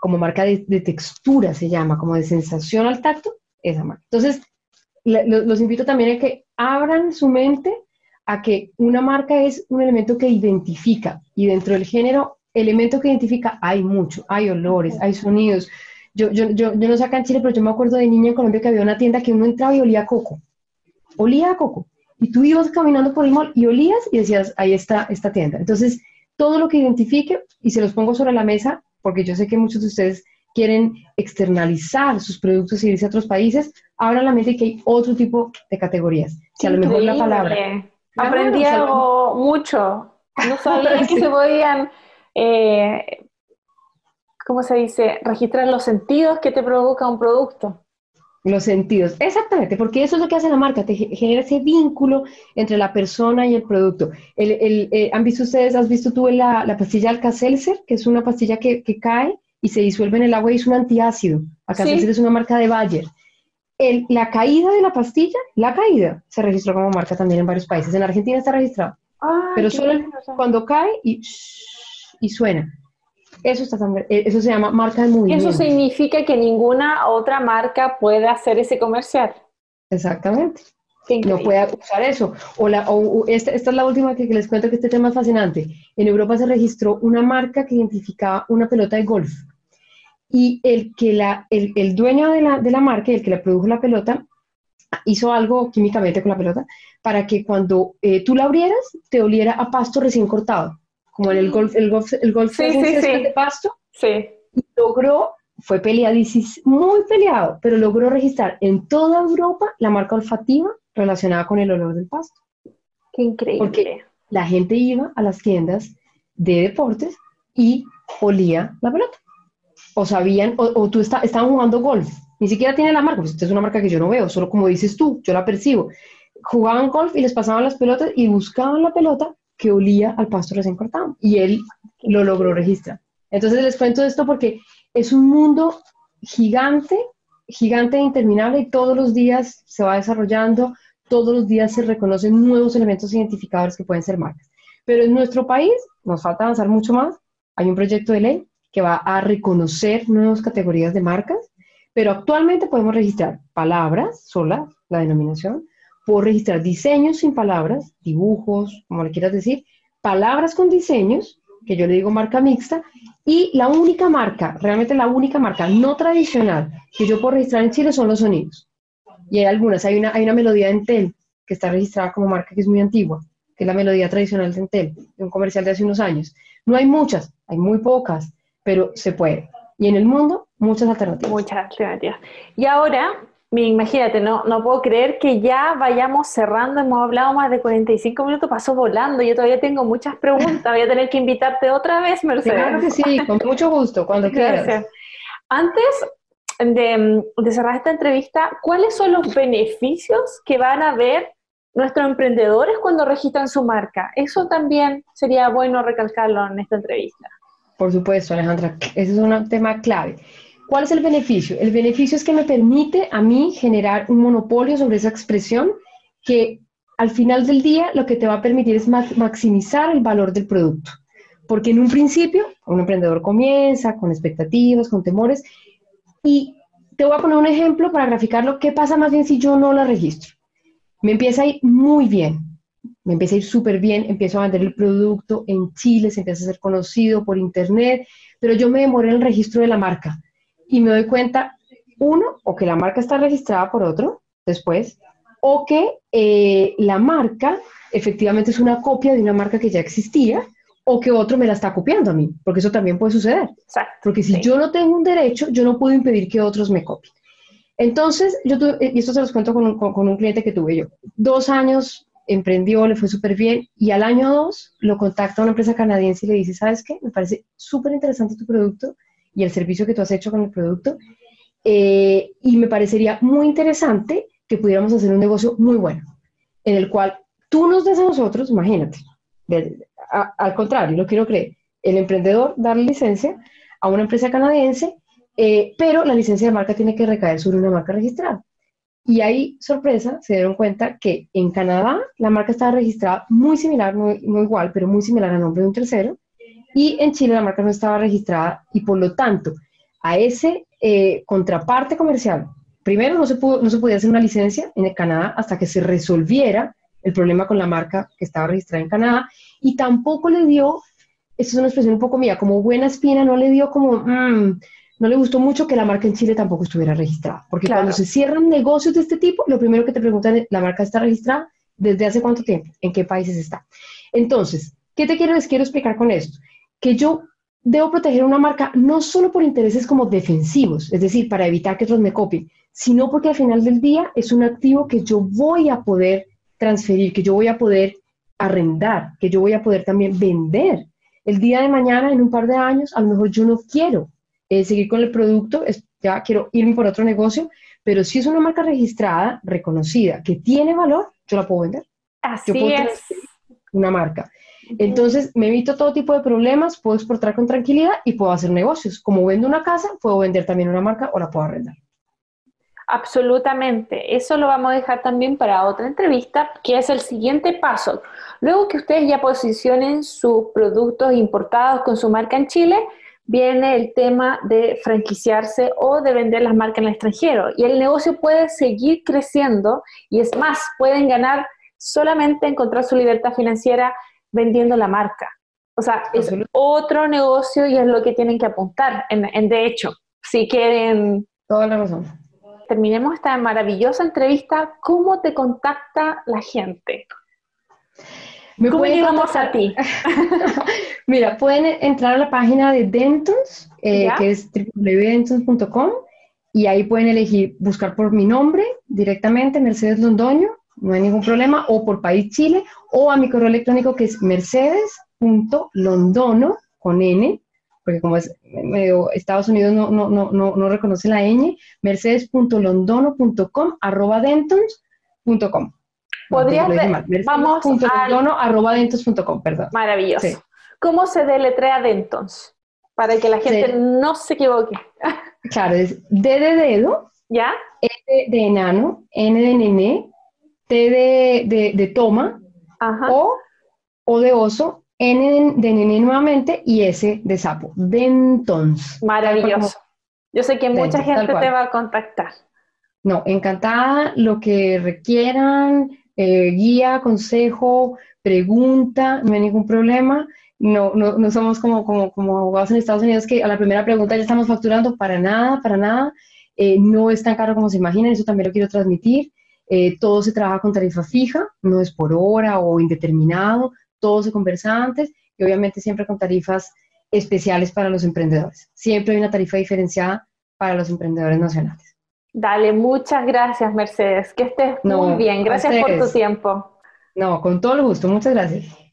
como marca de, textura, se llama, como de sensación al tacto, esa marca. Entonces, los invito también a que abran su mente a que una marca es un elemento que identifica y dentro del género, elemento que identifica hay mucho, hay olores, hay sonidos. Yo, yo, yo, yo no sé acá en Chile, pero yo me acuerdo de niña en Colombia que había una tienda que uno entraba y olía a coco. Olía a coco. Y tú ibas caminando por el mall y olías y decías, ahí está esta tienda. Entonces, todo lo que identifique, y se los pongo sobre la mesa, porque yo sé que muchos de ustedes quieren externalizar sus productos y irse a otros países, abran la mente que hay otro tipo de categorías. Si a lo mejor la palabra Aprendí algo mucho. No sabía que se podían, eh, ¿cómo se dice? Registrar los sentidos que te provoca un producto. Los sentidos, exactamente, porque eso es lo que hace la marca, te genera ese vínculo entre la persona y el producto. El, eh, ¿Han visto ustedes, has visto tú la, la pastilla Alka-Seltzer, que es una pastilla que, cae y se disuelve en el agua y es un antiácido? Alka-Seltzer es una marca de Bayer la caída de la pastilla, la caída, se registró como marca también en varios países. En Argentina está registrado. pero solo cuando cae y, y suena. Eso, está eh, eso se llama marca de movimiento. Eso significa que ninguna otra marca puede hacer ese comercial. Exactamente. No puede usar eso. O, la, esta, esta, es la última que, les cuento que este tema es fascinante. En Europa se registró una marca que identificaba una pelota de golf y el, que la, el, el dueño de la, de la, marca, el que le produjo la pelota, hizo algo químicamente con la pelota para que cuando eh, tú la abrieras te oliera a pasto recién cortado, como en el golf, el golf, el golf sí, sí, sí. de pasto. Sí. Y logró, fue peleadísimo, muy peleado, pero logró registrar en toda Europa la marca olfativa relacionada con el olor del pasto. Qué increíble. Porque la gente iba a las tiendas de deportes y olía la pelota o sabían, o, tú está, estaban jugando golf, ni siquiera tiene la marca, pues esta es una marca que yo no veo, solo como dices tú, yo la percibo. Jugaban golf y les pasaban las pelotas y buscaban la pelota que olía al pasto recién cortado. Y él lo logró registrar. Entonces les cuento esto porque es un mundo gigante, gigante e interminable y todos los días se va desarrollando, todos los días se reconocen nuevos elementos identificadores que pueden ser marcas. Pero en nuestro país nos falta avanzar mucho más. Hay un proyecto de ley que va a reconocer nuevas categorías de marcas, pero actualmente podemos registrar palabras solas, la denominación, puedo registrar diseños sin palabras, dibujos, como le quieras decir, palabras con diseños, que yo le digo marca mixta, y la única marca, realmente la única marca no tradicional que yo puedo registrar en Chile son los sonidos. Y hay algunas, hay una, hay una melodía de Entel que está registrada como marca que es muy antigua, que es la melodía tradicional de Entel, de un comercial de hace unos años. No hay muchas, hay muy pocas, pero se puede. Y en el mundo, muchas alternativas. Muchas alternativas. Y ahora, imagínate, no, no puedo creer que ya vayamos cerrando, hemos hablado más de 45 minutos, pasó volando, yo todavía tengo muchas preguntas, voy a tener que invitarte otra vez, Mercedes. Claro que sí, con mucho gusto, cuando quieras. Antes de, de cerrar esta entrevista, ¿cuáles son los beneficios que van a ver nuestros emprendedores cuando registran su marca? Eso también sería bueno recalcarlo en esta entrevista. Por supuesto, Alejandra, ese es un tema clave. ¿Cuál es el beneficio? El beneficio es que me permite a mí generar un monopolio sobre esa expresión que al final del día lo que te va a permitir es maximizar el valor del producto. Porque en un principio, un emprendedor comienza con expectativas, con temores, Y te voy a poner un ejemplo para graficarlo. ¿Qué pasa más bien si yo no la registro? Me empieza a ir muy bien. Me empieza a ir súper bien. Empiezo a vender el producto en Chile, se empieza a ser conocido por internet, pero yo me demoré en el registro de la marca y me doy cuenta, uno, o que la marca está registrada por otro después, o que eh, la marca efectivamente es una copia de una marca que ya existía o que otro me la está copiando a mí, porque eso también puede suceder. Exacto, porque si yo no tengo un derecho, yo no puedo impedir que otros me copien. Entonces, yo tuve, y esto se los cuento con un, con un cliente que tuve yo, dos años emprendió, le fue súper bien, y al año dos lo contacta una empresa canadiense y le dice, ¿sabes qué? Me parece súper interesante tu producto y el servicio que tú has hecho con el producto, eh, y me parecería muy interesante que pudiéramos hacer un negocio muy bueno, en el cual tú nos des a nosotros, imagínate, al contrario, lo quiero creer, el emprendedor darle licencia a una empresa canadiense, eh, pero la licencia de marca tiene que recaer sobre una marca registrada. Y ahí, sorpresa, se dieron cuenta que en Canadá la marca estaba registrada muy similar, no, igual, pero muy similar al nombre de un tercero, y en Chile la marca no estaba registrada y por lo tanto a ese eh, contraparte comercial, primero no se, pudo, no se podía hacer una licencia en Canadá hasta que se resolviera el problema con la marca que estaba registrada en Canadá. Y tampoco le dio, esa es una expresión un poco mía, como buena espina, no le dio como, mm, no le gustó mucho que la marca en Chile tampoco estuviera registrada. Porque cuando se cierran negocios de este tipo, lo primero que te preguntan es, ¿la marca está registrada? ¿Desde hace cuánto tiempo? ¿En qué países está? Entonces, ¿qué te quiero, les quiero explicar con esto? Que yo debo proteger una marca no solo por intereses como defensivos, es decir, para evitar que otros me copien, sino porque al final del día es un activo que yo voy a poder transferir, que yo voy a poder arrendar, que yo voy a poder también vender. El día de mañana, en un par de años, a lo mejor yo no quiero eh, seguir con el producto, ya quiero irme por otro negocio, pero si es una marca registrada, reconocida, que tiene valor, yo la puedo vender. Así es. Una marca. Entonces, me evito todo tipo de problemas, puedo exportar con tranquilidad y puedo hacer negocios. Como vendo una casa, puedo vender también una marca o la puedo arrendar. Absolutamente. Eso lo vamos a dejar también para otra entrevista, que es el siguiente paso. Luego que ustedes ya posicionen sus productos importados con su marca en Chile, viene el tema de franquiciarse o de vender las marcas en el extranjero. Y el negocio puede seguir creciendo y es más, pueden ganar solamente encontrar su libertad financiera vendiendo la marca. O sea, es otro negocio y es lo que tienen que apuntar, en, de hecho, si quieren... Toda la razón terminemos esta maravillosa entrevista, ¿cómo te contacta la gente? ¿Cómo llegamos a ti? Mira, pueden entrar a la página de Dentons, eh, que es www.dentons.com, y ahí pueden elegir buscar por mi nombre directamente, Mercedes Londoño, no hay ningún problema, o por país Chile, o a mi correo electrónico que es mercedes.londono, con n, porque como es medio Estados Unidos no, no, no, no, reconoce la ñ, mercedes.londono.com arroba dentons.com. Podrías vamos al... arroba dentons.com, perdón. Maravilloso. ¿Cómo se deletrea Dentons? Para que la gente no se equivoque. claro, es D de dedo, ¿ya? E de, enano, N de nené, T de, de, toma, O, O de oso, N de nene nuevamente y S de sapo. Dentons. Maravilloso. Yo sé que mucha gente te va a contactar. No, encantada, lo que requieran, eh, guía, consejo, pregunta, no hay ningún problema. No, no, no somos como, como, como abogados en Estados Unidos que a la primera pregunta ya estamos facturando para nada, para nada. Eh, no es tan caro como se imaginan, eso también lo quiero transmitir. Eh, todo se trabaja con tarifa fija, no es por hora o indeterminado, todo se conversa antes y obviamente siempre con tarifas especiales para los emprendedores. Siempre hay una tarifa diferenciada para los emprendedores nacionales. Dale, muchas gracias Mercedes, que estés muy bien, gracias por tu tiempo. No, con todo el gusto, muchas gracias.